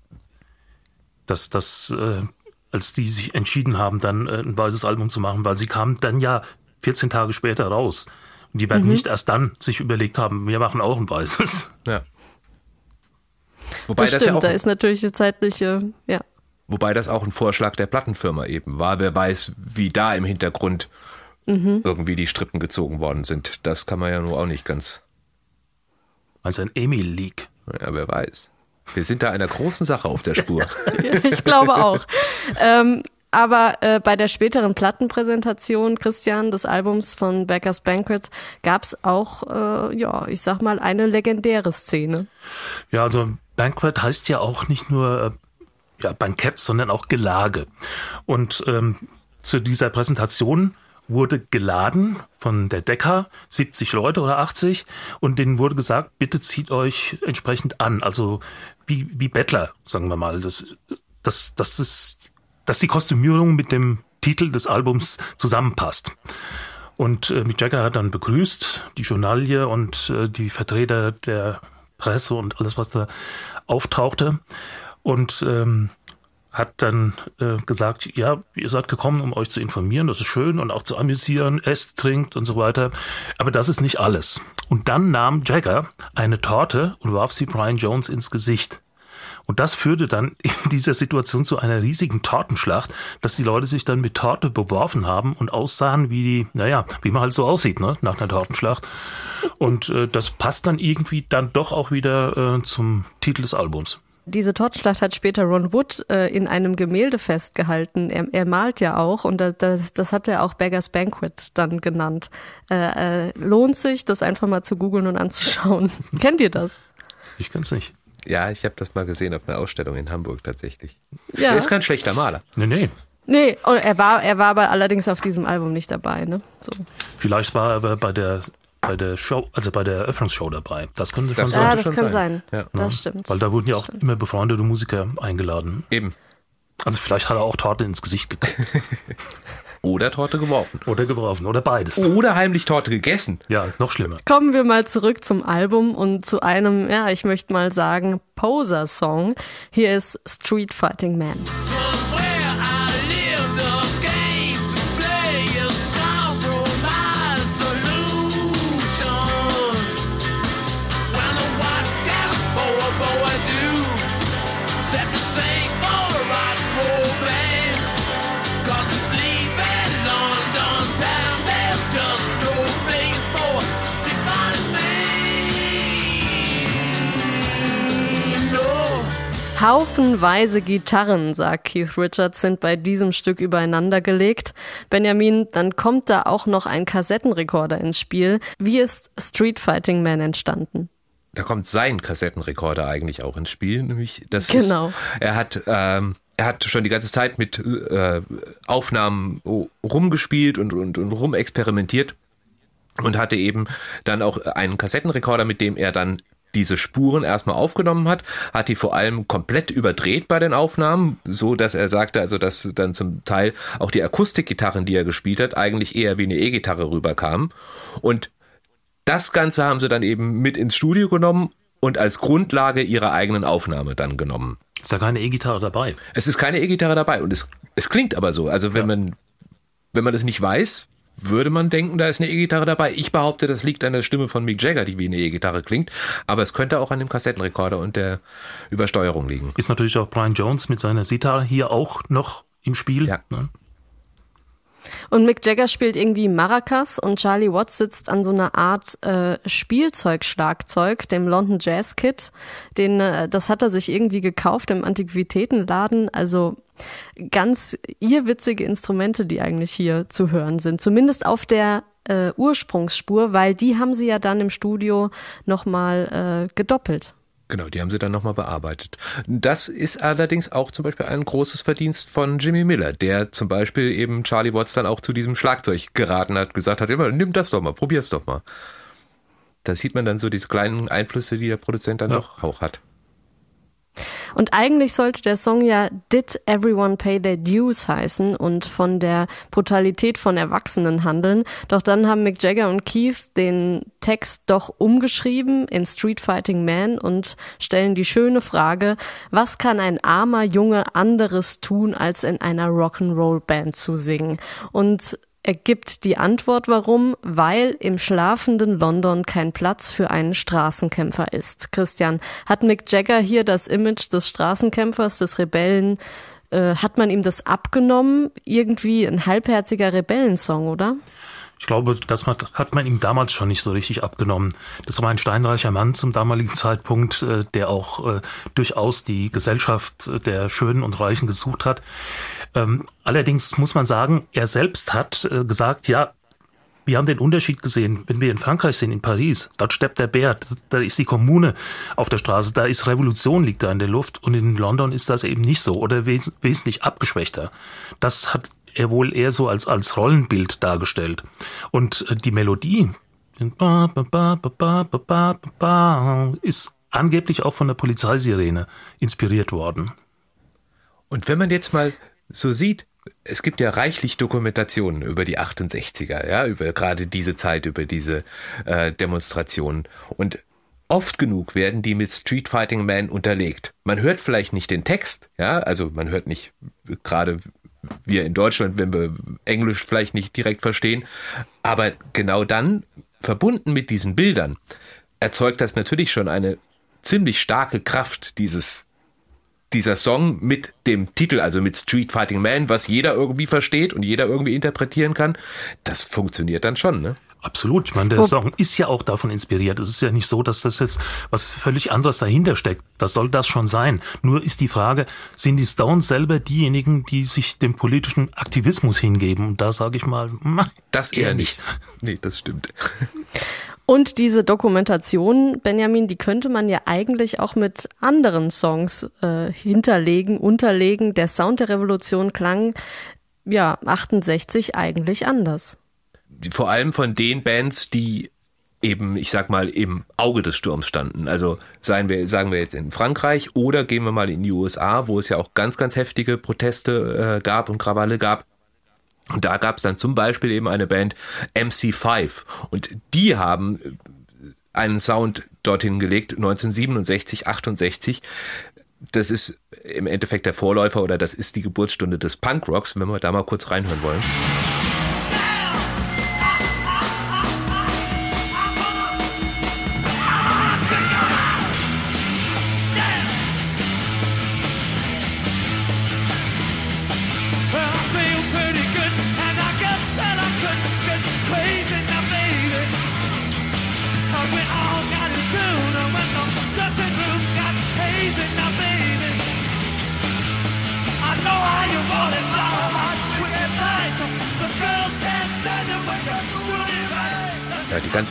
Speaker 3: Dass das, äh, als die sich entschieden haben, dann äh, ein weißes Album zu machen, weil sie kamen dann ja 14 Tage später raus. Und die werden mhm. nicht erst dann sich überlegt haben, wir machen auch ein weißes.
Speaker 2: Ja.
Speaker 4: Wobei das, das stimmt, ja auch da ist natürlich eine zeitliche, ja.
Speaker 2: Wobei das auch ein Vorschlag der Plattenfirma eben war. Wer weiß, wie da im Hintergrund mhm. irgendwie die Strippen gezogen worden sind. Das kann man ja nur auch nicht ganz.
Speaker 3: Also ein Emil-Leak.
Speaker 2: Ja, wer weiß. Wir sind da einer großen Sache auf der Spur.
Speaker 4: ich glaube auch. ähm, aber äh, bei der späteren Plattenpräsentation, Christian, des Albums von Becker's Banquet, gab es auch, äh, ja, ich sag mal, eine legendäre Szene.
Speaker 3: Ja, also Banquet heißt ja auch nicht nur äh, ja, Bankett, sondern auch Gelage. Und ähm, zu dieser Präsentation wurde geladen von der Decker, 70 Leute oder 80, und denen wurde gesagt, bitte zieht euch entsprechend an. Also wie, wie Bettler, sagen wir mal. Das, das, das, das, dass die Kostümierung mit dem Titel des Albums zusammenpasst. Und äh, Mick Jagger hat dann begrüßt, die Journalie und äh, die Vertreter der Presse und alles, was da auftauchte und ähm, hat dann äh, gesagt, ja, ihr seid gekommen, um euch zu informieren, das ist schön und auch zu amüsieren, esst, trinkt und so weiter. Aber das ist nicht alles. Und dann nahm Jagger eine Torte und warf sie Brian Jones ins Gesicht. Und das führte dann in dieser Situation zu einer riesigen Tortenschlacht, dass die Leute sich dann mit Torte beworfen haben und aussahen wie die, naja, wie man halt so aussieht, ne, nach einer Tortenschlacht. Und äh, das passt dann irgendwie dann doch auch wieder äh, zum Titel des Albums.
Speaker 4: Diese Tortenschlacht hat später Ron Wood äh, in einem Gemälde festgehalten. Er, er malt ja auch und das, das hat er auch Beggars Banquet dann genannt. Äh, äh, lohnt sich, das einfach mal zu googeln und anzuschauen. Kennt ihr das?
Speaker 3: Ich kenn's nicht.
Speaker 2: Ja, ich habe das mal gesehen auf einer Ausstellung in Hamburg tatsächlich. Ja. Er ist kein schlechter Maler.
Speaker 3: Nee, nee.
Speaker 4: Nee, er war, er war aber allerdings auf diesem Album nicht dabei, ne? So.
Speaker 3: Vielleicht war er aber bei der bei der Show, also bei der Eröffnungsshow dabei. Das könnte schon
Speaker 4: das
Speaker 3: sein.
Speaker 4: Ja, das kann sein. sein. Ja. Das stimmt.
Speaker 3: Weil da wurden ja auch stimmt. immer befreundete Musiker eingeladen.
Speaker 2: Eben.
Speaker 3: Also vielleicht hat er auch Torte ins Gesicht gekriegt.
Speaker 2: Oder Torte geworfen.
Speaker 3: Oder geworfen. Oder beides.
Speaker 2: Oder heimlich Torte gegessen.
Speaker 3: Ja, noch schlimmer.
Speaker 4: Kommen wir mal zurück zum Album und zu einem, ja, ich möchte mal sagen, Poser-Song. Hier ist Street Fighting Man. Haufenweise Gitarren, sagt Keith Richards, sind bei diesem Stück übereinander gelegt. Benjamin, dann kommt da auch noch ein Kassettenrekorder ins Spiel. Wie ist Street Fighting Man entstanden?
Speaker 2: Da kommt sein Kassettenrekorder eigentlich auch ins Spiel, nämlich das
Speaker 4: Genau.
Speaker 2: ist, er hat ähm, er hat schon die ganze Zeit mit äh, Aufnahmen rumgespielt und, und, und rumexperimentiert und hatte eben dann auch einen Kassettenrekorder, mit dem er dann diese Spuren erstmal aufgenommen hat, hat die vor allem komplett überdreht bei den Aufnahmen, so dass er sagte, also dass dann zum Teil auch die Akustikgitarren, die er gespielt hat, eigentlich eher wie eine E-Gitarre rüberkamen. Und das Ganze haben sie dann eben mit ins Studio genommen und als Grundlage ihrer eigenen Aufnahme dann genommen.
Speaker 3: Ist da keine E-Gitarre dabei?
Speaker 2: Es ist keine E-Gitarre dabei und es, es klingt aber so. Also wenn
Speaker 3: Ja.
Speaker 2: man wenn man das nicht weiß, würde man denken, da ist eine E-Gitarre dabei. Ich behaupte, das liegt an der Stimme von Mick Jagger, die wie eine E-Gitarre klingt. Aber es könnte auch an dem Kassettenrekorder und der Übersteuerung liegen.
Speaker 3: Ist natürlich auch Brian Jones mit seiner Sitar hier auch noch im Spiel.
Speaker 2: Ja.
Speaker 3: Ne?
Speaker 4: Und Mick Jagger spielt irgendwie Maracas und Charlie Watts sitzt an so einer Art äh, Spielzeugschlagzeug, dem London Jazz Kit. Den, äh, das hat er sich irgendwie gekauft im Antiquitätenladen. Also ganz irrwitzige Instrumente, die eigentlich hier zu hören sind. Zumindest auf der äh, Ursprungsspur, weil die haben sie ja dann im Studio nochmal äh, gedoppelt.
Speaker 2: Genau, die haben sie dann nochmal bearbeitet. Das ist allerdings auch zum Beispiel ein großes Verdienst von Jimmy Miller, der zum Beispiel eben Charlie Watts dann auch zu diesem Schlagzeug geraten hat, gesagt hat, immer, nimm das doch mal, probier's doch mal. Da sieht man dann so diese kleinen Einflüsse, die der Produzent dann
Speaker 3: Ja.
Speaker 2: doch auch hat.
Speaker 4: Und eigentlich sollte der Song ja Did Everyone Pay Their Dues heißen und von der Brutalität von Erwachsenen handeln. Doch dann haben Mick Jagger und Keith den Text doch umgeschrieben in Street Fighting Man und stellen die schöne Frage, was kann ein armer Junge anderes tun, als in einer Rock'n'Roll Band zu singen? Und er gibt die Antwort, warum, weil im schlafenden London kein Platz für einen Straßenkämpfer ist. Christian, hat Mick Jagger hier das Image des Straßenkämpfers, des Rebellen, äh, hat man ihm das abgenommen? Irgendwie ein halbherziger Rebellensong, oder?
Speaker 3: Ich glaube, das hat man ihm damals schon nicht so richtig abgenommen. Das war ein steinreicher Mann zum damaligen Zeitpunkt, äh, der auch äh, durchaus die Gesellschaft äh, der Schönen und Reichen gesucht hat. Ähm, allerdings muss man sagen, er selbst hat äh, gesagt, ja, wir haben den Unterschied gesehen, wenn wir in Frankreich sind, in Paris, dort steppt der Bär, da ist die Kommune auf der Straße, da ist Revolution, liegt da in der Luft und in London ist das eben nicht so oder wes wesentlich abgeschwächter. Das hat er wohl eher so als, als Rollenbild dargestellt. Und äh, die Melodie ist angeblich auch von der Polizeisirene inspiriert worden.
Speaker 2: Und wenn man jetzt mal so sieht, es gibt ja reichlich Dokumentationen über die 68er, ja, über gerade diese Zeit, über diese äh, Demonstrationen. Und oft genug werden die mit Street Fighting Man unterlegt. Man hört vielleicht nicht den Text, ja, also man hört nicht gerade wir in Deutschland, wenn wir Englisch vielleicht nicht direkt verstehen, aber genau dann, verbunden mit diesen Bildern, erzeugt das natürlich schon eine ziemlich starke Kraft, dieses dieser Song mit dem Titel, also mit Street Fighting Man, was jeder irgendwie versteht und jeder irgendwie interpretieren kann, das funktioniert dann schon, ne?
Speaker 3: Absolut. Ich meine, der Song ist ja auch davon inspiriert. Es ist ja nicht so, dass das jetzt was völlig anderes dahinter steckt. Das soll das schon sein. Nur ist die Frage, sind die Stones selber diejenigen, die sich dem politischen Aktivismus hingeben? Und da sage ich mal, na,
Speaker 2: Das eher nicht. Nee, das stimmt.
Speaker 4: Und diese Dokumentation, Benjamin, die könnte man ja eigentlich auch mit anderen Songs äh, hinterlegen, unterlegen. Der Sound der Revolution klang ja 68 eigentlich anders.
Speaker 2: Vor allem von den Bands, die eben, ich sag mal, im Auge des Sturms standen. Also sagen wir, sagen wir jetzt in Frankreich oder gehen wir mal in die USA, wo es ja auch ganz, ganz heftige Proteste äh, gab und Krawalle gab. Und da gab es dann zum Beispiel eben eine Band MC5 und die haben äh, einen Sound dorthin gelegt, 1967, 68. Das ist im Endeffekt der Vorläufer oder das ist die Geburtsstunde des Punkrocks, wenn wir da mal kurz reinhören wollen.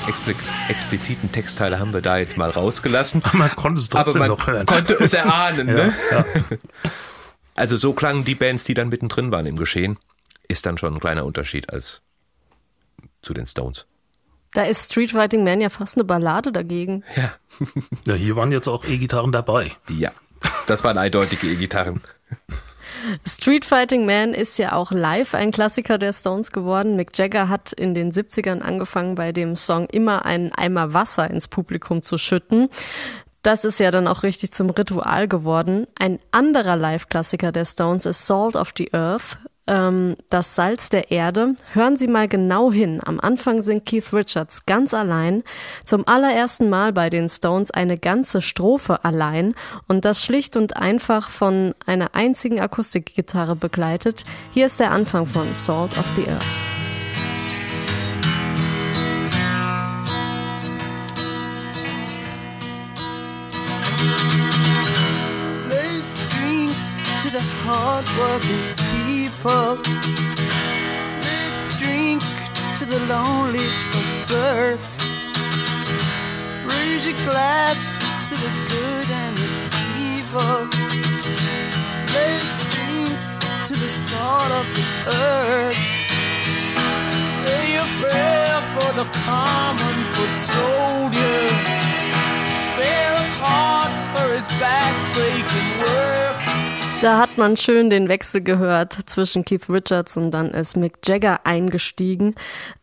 Speaker 2: Ganz expliz expliziten Textteile haben wir da jetzt mal rausgelassen.
Speaker 3: Man konnte es
Speaker 2: Aber
Speaker 3: trotzdem
Speaker 2: man
Speaker 3: noch hören.
Speaker 2: konnte es erahnen.
Speaker 3: ja,
Speaker 2: ne?
Speaker 3: ja.
Speaker 2: Also so klangen die Bands, die dann mittendrin waren im Geschehen. Ist dann schon ein kleiner Unterschied als zu den Stones.
Speaker 4: Da ist Street Fighting Man ja fast eine Ballade dagegen.
Speaker 2: Ja.
Speaker 3: ja, hier waren jetzt auch E-Gitarren dabei.
Speaker 2: Ja. Das waren eindeutige E-Gitarren.
Speaker 4: Street Fighting Man ist ja auch live ein Klassiker der Stones geworden. Mick Jagger hat in den 70ern angefangen, bei dem Song immer einen Eimer Wasser ins Publikum zu schütten. Das ist ja dann auch richtig zum Ritual geworden. Ein anderer Live-Klassiker der Stones ist Salt of the Earth, ähm, das Salz der Erde. Hören Sie mal genau hin. Am Anfang singt Keith Richards ganz allein. Zum allerersten Mal bei den Stones eine ganze Strophe allein und das schlicht und einfach von einer einzigen Akustikgitarre begleitet. Hier ist der Anfang von Salt of the Earth.
Speaker 1: Let's drink the. Let's drink to the lonely of earth. Raise your glass to the good and the evil. Let's drink to the salt of the earth.
Speaker 5: Say a prayer for the common foot soldier. Spare a thought for his backbreaking work.
Speaker 4: Da hat man schön den Wechsel gehört zwischen Keith Richards und dann ist Mick Jagger eingestiegen.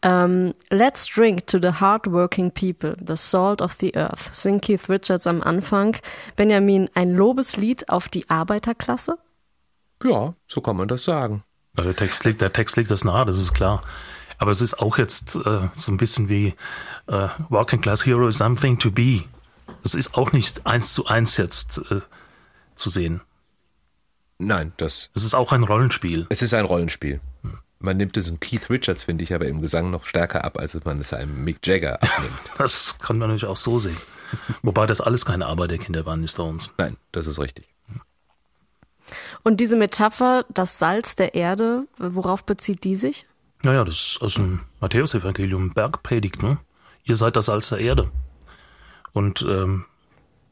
Speaker 4: Ähm, Let's drink to the hardworking people, the salt of the earth, singt Keith Richards am Anfang. Benjamin, ein Lobeslied auf die Arbeiterklasse?
Speaker 2: Ja, so kann man das sagen.
Speaker 3: Ja, der, Text liegt, der Text liegt das nahe, das ist klar. Aber es ist auch jetzt äh, so ein bisschen wie äh, Working Class Hero is something to be. Es ist auch nicht eins zu eins jetzt äh, zu sehen.
Speaker 2: Nein, das,
Speaker 3: Es ist auch ein Rollenspiel.
Speaker 2: es ist ein Rollenspiel. Man nimmt es in Keith Richards, finde ich, aber im Gesang noch stärker ab, als man es einem Mick Jagger abnimmt.
Speaker 3: Das kann man natürlich auch so sehen. Wobei das alles keine Arbeiterkinder waren, die Stones.
Speaker 2: Nein, das ist richtig.
Speaker 4: Und diese Metapher, das Salz der Erde, worauf bezieht die sich?
Speaker 3: Naja, das ist aus dem Matthäusevangelium Bergpredigt, ne? Ihr seid das Salz der Erde. Und ähm,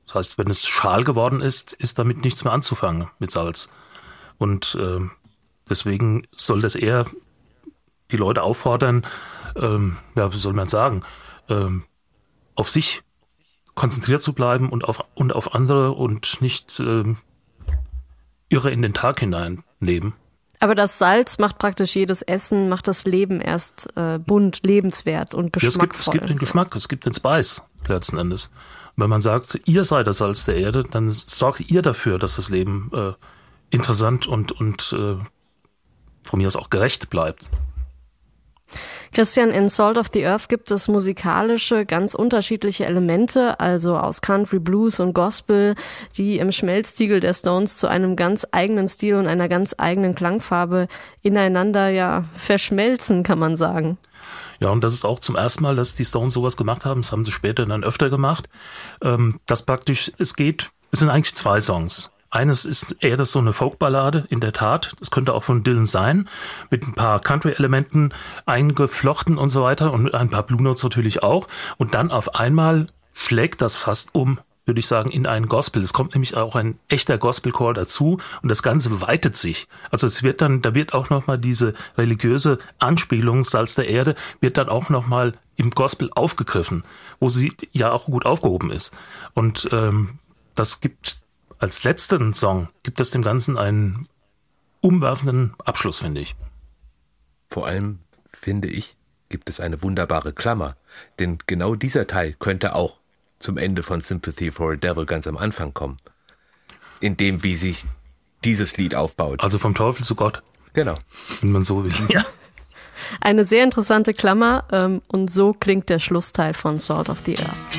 Speaker 3: das heißt, wenn es schal geworden ist, ist damit nichts mehr anzufangen mit Salz. Und ähm, deswegen soll das eher die Leute auffordern, ähm, ja, wie soll man sagen, ähm, auf sich konzentriert zu bleiben und auf, und auf andere und nicht ähm, irre in den Tag hinein leben.
Speaker 4: Aber das Salz macht praktisch jedes Essen, macht das Leben erst äh, bunt, lebenswert und
Speaker 3: Ja, es gibt,
Speaker 4: geschmackvoll.
Speaker 3: es gibt den. Geschmack, es gibt den Spice letzten Endes. Wenn man sagt, ihr seid das Salz der Erde, dann sorgt ihr dafür, dass das Leben äh, interessant und, und äh, von mir aus auch gerecht bleibt.
Speaker 4: Christian, in Salt of the Earth gibt es musikalische, ganz unterschiedliche Elemente, also aus Country, Blues und Gospel, die im Schmelztiegel der Stones zu einem ganz eigenen Stil und einer ganz eigenen Klangfarbe ineinander ja verschmelzen, kann man sagen.
Speaker 3: Ja, und das ist auch zum ersten Mal, dass die Stones sowas gemacht haben. Das haben sie später dann öfter gemacht. Ähm, das praktisch, es geht, es sind eigentlich zwei Songs. Eines ist eher das so eine Folkballade, in der Tat. Das könnte auch von Dylan sein, mit ein paar Country-Elementen eingeflochten und so weiter und ein paar Blue Notes natürlich auch. Und dann auf einmal schlägt das fast um, würde ich sagen, in einen Gospel. Es kommt nämlich auch ein echter Gospelchor dazu und das Ganze weitet sich. Also es wird dann, da wird auch nochmal diese religiöse Anspielung, Salz der Erde, wird dann auch nochmal im Gospel aufgegriffen, wo sie ja auch gut aufgehoben ist. Und ähm, das gibt als letzten Song, gibt es dem Ganzen einen umwerfenden Abschluss, finde ich.
Speaker 2: Vor allem, finde ich, gibt es eine wunderbare Klammer. Denn genau dieser Teil könnte auch zum Ende von Sympathy for a Devil ganz am Anfang kommen. In dem, wie sich dieses Lied aufbaut.
Speaker 3: Also vom Teufel zu Gott,
Speaker 2: Genau.
Speaker 3: wenn man so will. Ja.
Speaker 4: Eine sehr interessante Klammer ähm, und so klingt der Schlussteil von Salt of the Earth.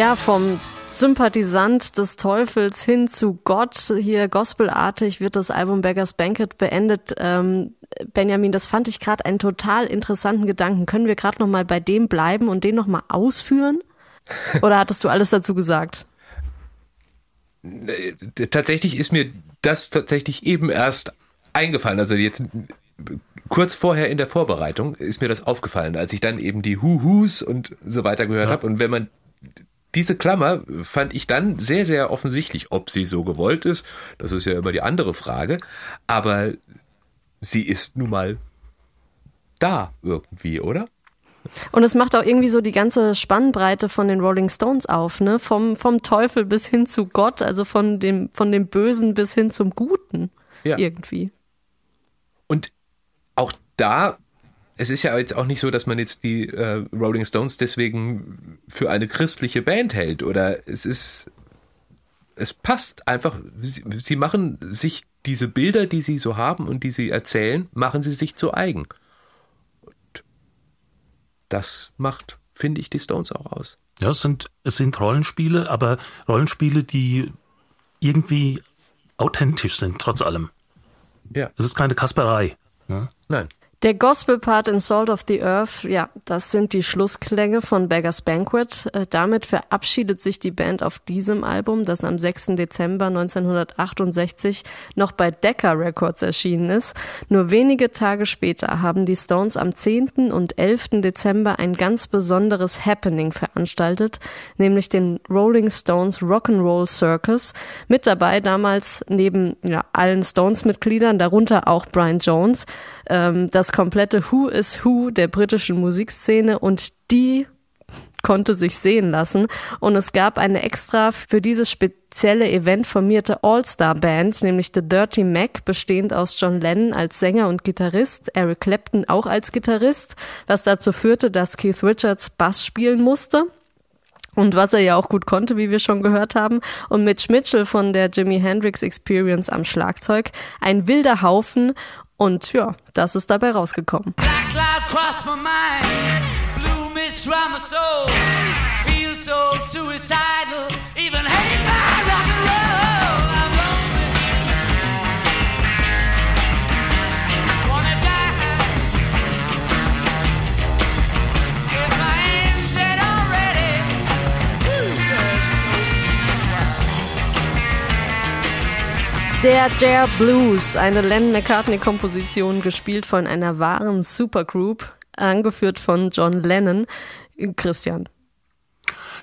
Speaker 4: Ja, vom Sympathisant des Teufels hin zu Gott. Hier gospelartig wird das Album Beggars Banquet beendet. Ähm, Benjamin, das fand ich gerade einen total interessanten Gedanken. Können wir gerade noch mal bei dem bleiben und den noch mal ausführen? Oder hattest du alles dazu gesagt?
Speaker 2: Äh, tatsächlich ist mir das tatsächlich eben erst eingefallen. Also jetzt kurz vorher in der Vorbereitung ist mir das aufgefallen, als ich dann eben die Hu-Hus und so weiter gehört
Speaker 3: Ja.
Speaker 2: habe. Und wenn man diese Klammer fand ich dann sehr, sehr offensichtlich, ob sie so gewollt ist. Das ist ja immer die andere Frage. Aber sie ist nun mal da irgendwie, oder?
Speaker 4: Und es macht auch irgendwie so die ganze Spannbreite von den Rolling Stones auf, ne? Vom, vom Teufel bis hin zu Gott, also von dem, von dem Bösen bis hin zum Guten.
Speaker 2: Ja.
Speaker 4: Irgendwie.
Speaker 2: Und auch da, es ist ja jetzt auch nicht so, dass man jetzt die äh, Rolling Stones deswegen für eine christliche Band hält oder es ist, es passt einfach. Sie, sie machen sich diese Bilder, die sie so haben und die sie erzählen, machen sie sich zu eigen. Und das macht, finde ich, die Stones auch aus.
Speaker 3: Ja, es sind, es sind Rollenspiele, aber Rollenspiele, die irgendwie authentisch sind, trotz allem.
Speaker 2: Ja.
Speaker 3: Es ist keine Kasperei. Ne?
Speaker 2: Nein.
Speaker 4: Der Gospel-Part in Salt of the Earth, ja, das sind die Schlussklänge von Beggars Banquet. Äh, damit verabschiedet sich die Band auf diesem Album, das am 6. Dezember 1968 noch bei Decca Records erschienen ist. Nur wenige Tage später haben die Stones am 10. und 11. Dezember ein ganz besonderes Happening veranstaltet, nämlich den Rolling Stones Rock'n'Roll Circus. Mit dabei damals neben ja, allen Stones-Mitgliedern, darunter auch Brian Jones, ähm, das komplette Who is Who der britischen Musikszene und die konnte sich sehen lassen und es gab eine extra für dieses spezielle Event formierte All-Star-Band, nämlich The Dirty Mac, bestehend aus John Lennon als Sänger und Gitarrist, Eric Clapton auch als Gitarrist, was dazu führte, dass Keith Richards Bass spielen musste. Und was er ja auch gut konnte, wie wir schon gehört haben. Und Mitch Mitchell von der Jimi Hendrix Experience am Schlagzeug. Ein wilder Haufen. Und ja, das ist dabei rausgekommen.
Speaker 5: Black cloud crossed my mind, blue mist round my soul. Feel so suicidal,
Speaker 4: Der Jer Blues, eine Lennon McCartney-Komposition, gespielt von einer wahren Supergroup, angeführt von John Lennon. Christian.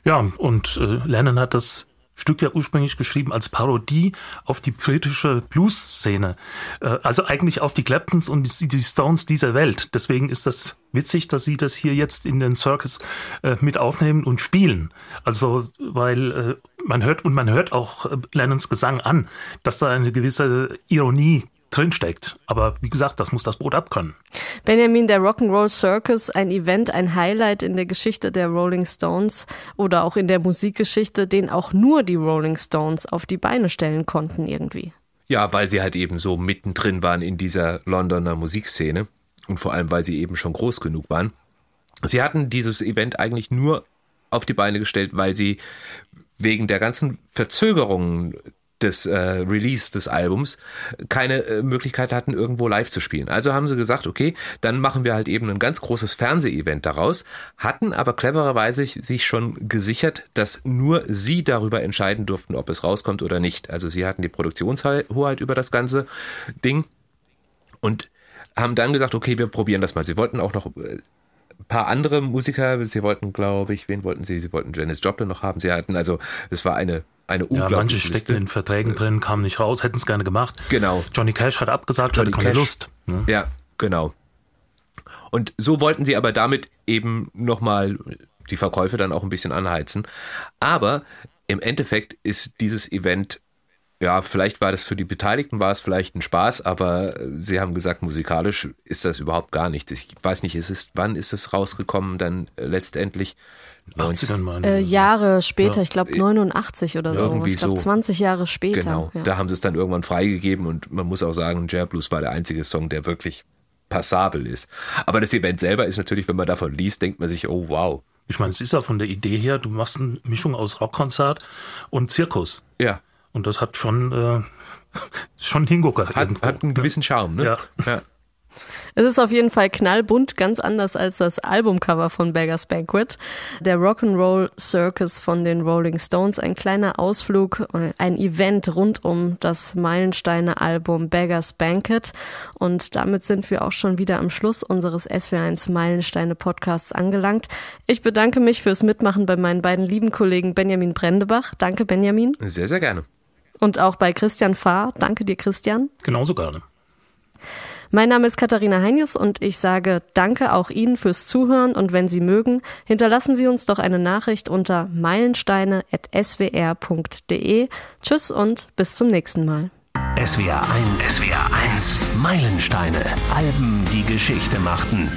Speaker 3: Ja, und äh, Lennon hat das Stück ja ursprünglich geschrieben als Parodie auf die britische Blues-Szene. Äh, also eigentlich auf die Claptons und die, Stones dieser Welt. Deswegen ist das witzig, dass sie das hier jetzt in den Circus äh, mit aufnehmen und spielen. Also, weil äh, man hört, und man hört auch Lennons Gesang an, dass da eine gewisse Ironie drinsteckt. Aber wie gesagt, das muss das Boot abkönnen.
Speaker 4: Benjamin, der Rock'n'Roll Circus, ein Event, ein Highlight in der Geschichte der Rolling Stones oder auch in der Musikgeschichte, den auch nur die Rolling Stones auf die Beine stellen konnten irgendwie.
Speaker 2: Ja, weil sie halt eben so mittendrin waren in dieser Londoner Musikszene und vor allem, weil sie eben schon groß genug waren. Sie hatten dieses Event eigentlich nur auf die Beine gestellt, weil sie wegen der ganzen Verzögerungen des äh, Release des Albums keine äh, Möglichkeit hatten, irgendwo live zu spielen. Also haben sie gesagt, okay, dann machen wir halt eben ein ganz großes Fernsehevent daraus, hatten aber clevererweise sich schon gesichert, dass nur sie darüber entscheiden durften, ob es rauskommt oder nicht. Also sie hatten die Produktionshoheit über das ganze Ding und haben dann gesagt, okay, wir probieren das mal. Sie wollten auch noch äh, ein paar andere Musiker, sie wollten, glaube ich, wen wollten sie? Sie wollten Janis Joplin noch haben. Sie hatten also, es war eine, eine
Speaker 3: Ja, manche
Speaker 2: unglaubliche
Speaker 3: steckten in Verträgen drin, kamen nicht raus, hätten es gerne gemacht.
Speaker 2: Genau.
Speaker 3: Johnny Cash hat abgesagt,
Speaker 2: Johnny
Speaker 3: hatte keine
Speaker 2: Cash.
Speaker 3: Lust. Ne?
Speaker 2: Ja, genau. Und so wollten sie aber damit eben nochmal die Verkäufe dann auch ein bisschen anheizen. Aber im Endeffekt ist dieses Event, ja, vielleicht war das für die Beteiligten, war es vielleicht ein Spaß, aber sie haben gesagt, musikalisch ist das überhaupt gar nicht. Ich weiß nicht, es ist, wann ist es rausgekommen, dann äh, letztendlich
Speaker 3: 80ern meinen
Speaker 4: Äh,
Speaker 3: sie.
Speaker 4: Jahre später,
Speaker 3: Ja.
Speaker 4: ich glaube 89 oder so.
Speaker 2: Irgendwie
Speaker 4: Ich glaube
Speaker 2: so.
Speaker 4: 20 Jahre später.
Speaker 2: Genau,
Speaker 4: Ja.
Speaker 2: da haben sie es dann irgendwann freigegeben und man muss auch sagen, Jer Blues war der einzige Song, der wirklich passabel ist. Aber das Event selber ist natürlich, wenn man davon liest, denkt man sich, oh wow,
Speaker 3: Ich meine, es ist ja von der Idee her, du machst eine Mischung aus Rockkonzert und Zirkus.
Speaker 2: Ja.
Speaker 3: Und das hat schon, äh, schon Hingucker.
Speaker 2: Hat,
Speaker 3: irgendwo,
Speaker 2: hat einen
Speaker 3: ne?
Speaker 2: gewissen Charme, ne?
Speaker 3: Ja.
Speaker 2: ja.
Speaker 4: Es ist auf jeden Fall knallbunt, ganz anders als das Albumcover von Beggars Banquet. Der Rock'n'Roll Circus von den Rolling Stones, ein kleiner Ausflug, ein Event rund um das Meilensteine-Album Beggars Banquet. Und damit sind wir auch schon wieder am Schluss unseres SW1 Meilensteine Podcasts angelangt. Ich bedanke mich fürs Mitmachen bei meinen beiden lieben Kollegen Benjamin Brendebach. Danke, Benjamin.
Speaker 2: Sehr, sehr gerne.
Speaker 4: Und auch bei Christian Fahr. Danke dir, Christian.
Speaker 3: Genauso gerne.
Speaker 4: Mein Name ist Katharina Heinius und ich sage Danke auch Ihnen fürs Zuhören und wenn Sie mögen, hinterlassen Sie uns doch eine Nachricht unter meilensteine.swr.de. Tschüss und bis zum nächsten Mal.
Speaker 6: SWR 1. SWR 1. Meilensteine. Alben, die Geschichte machten.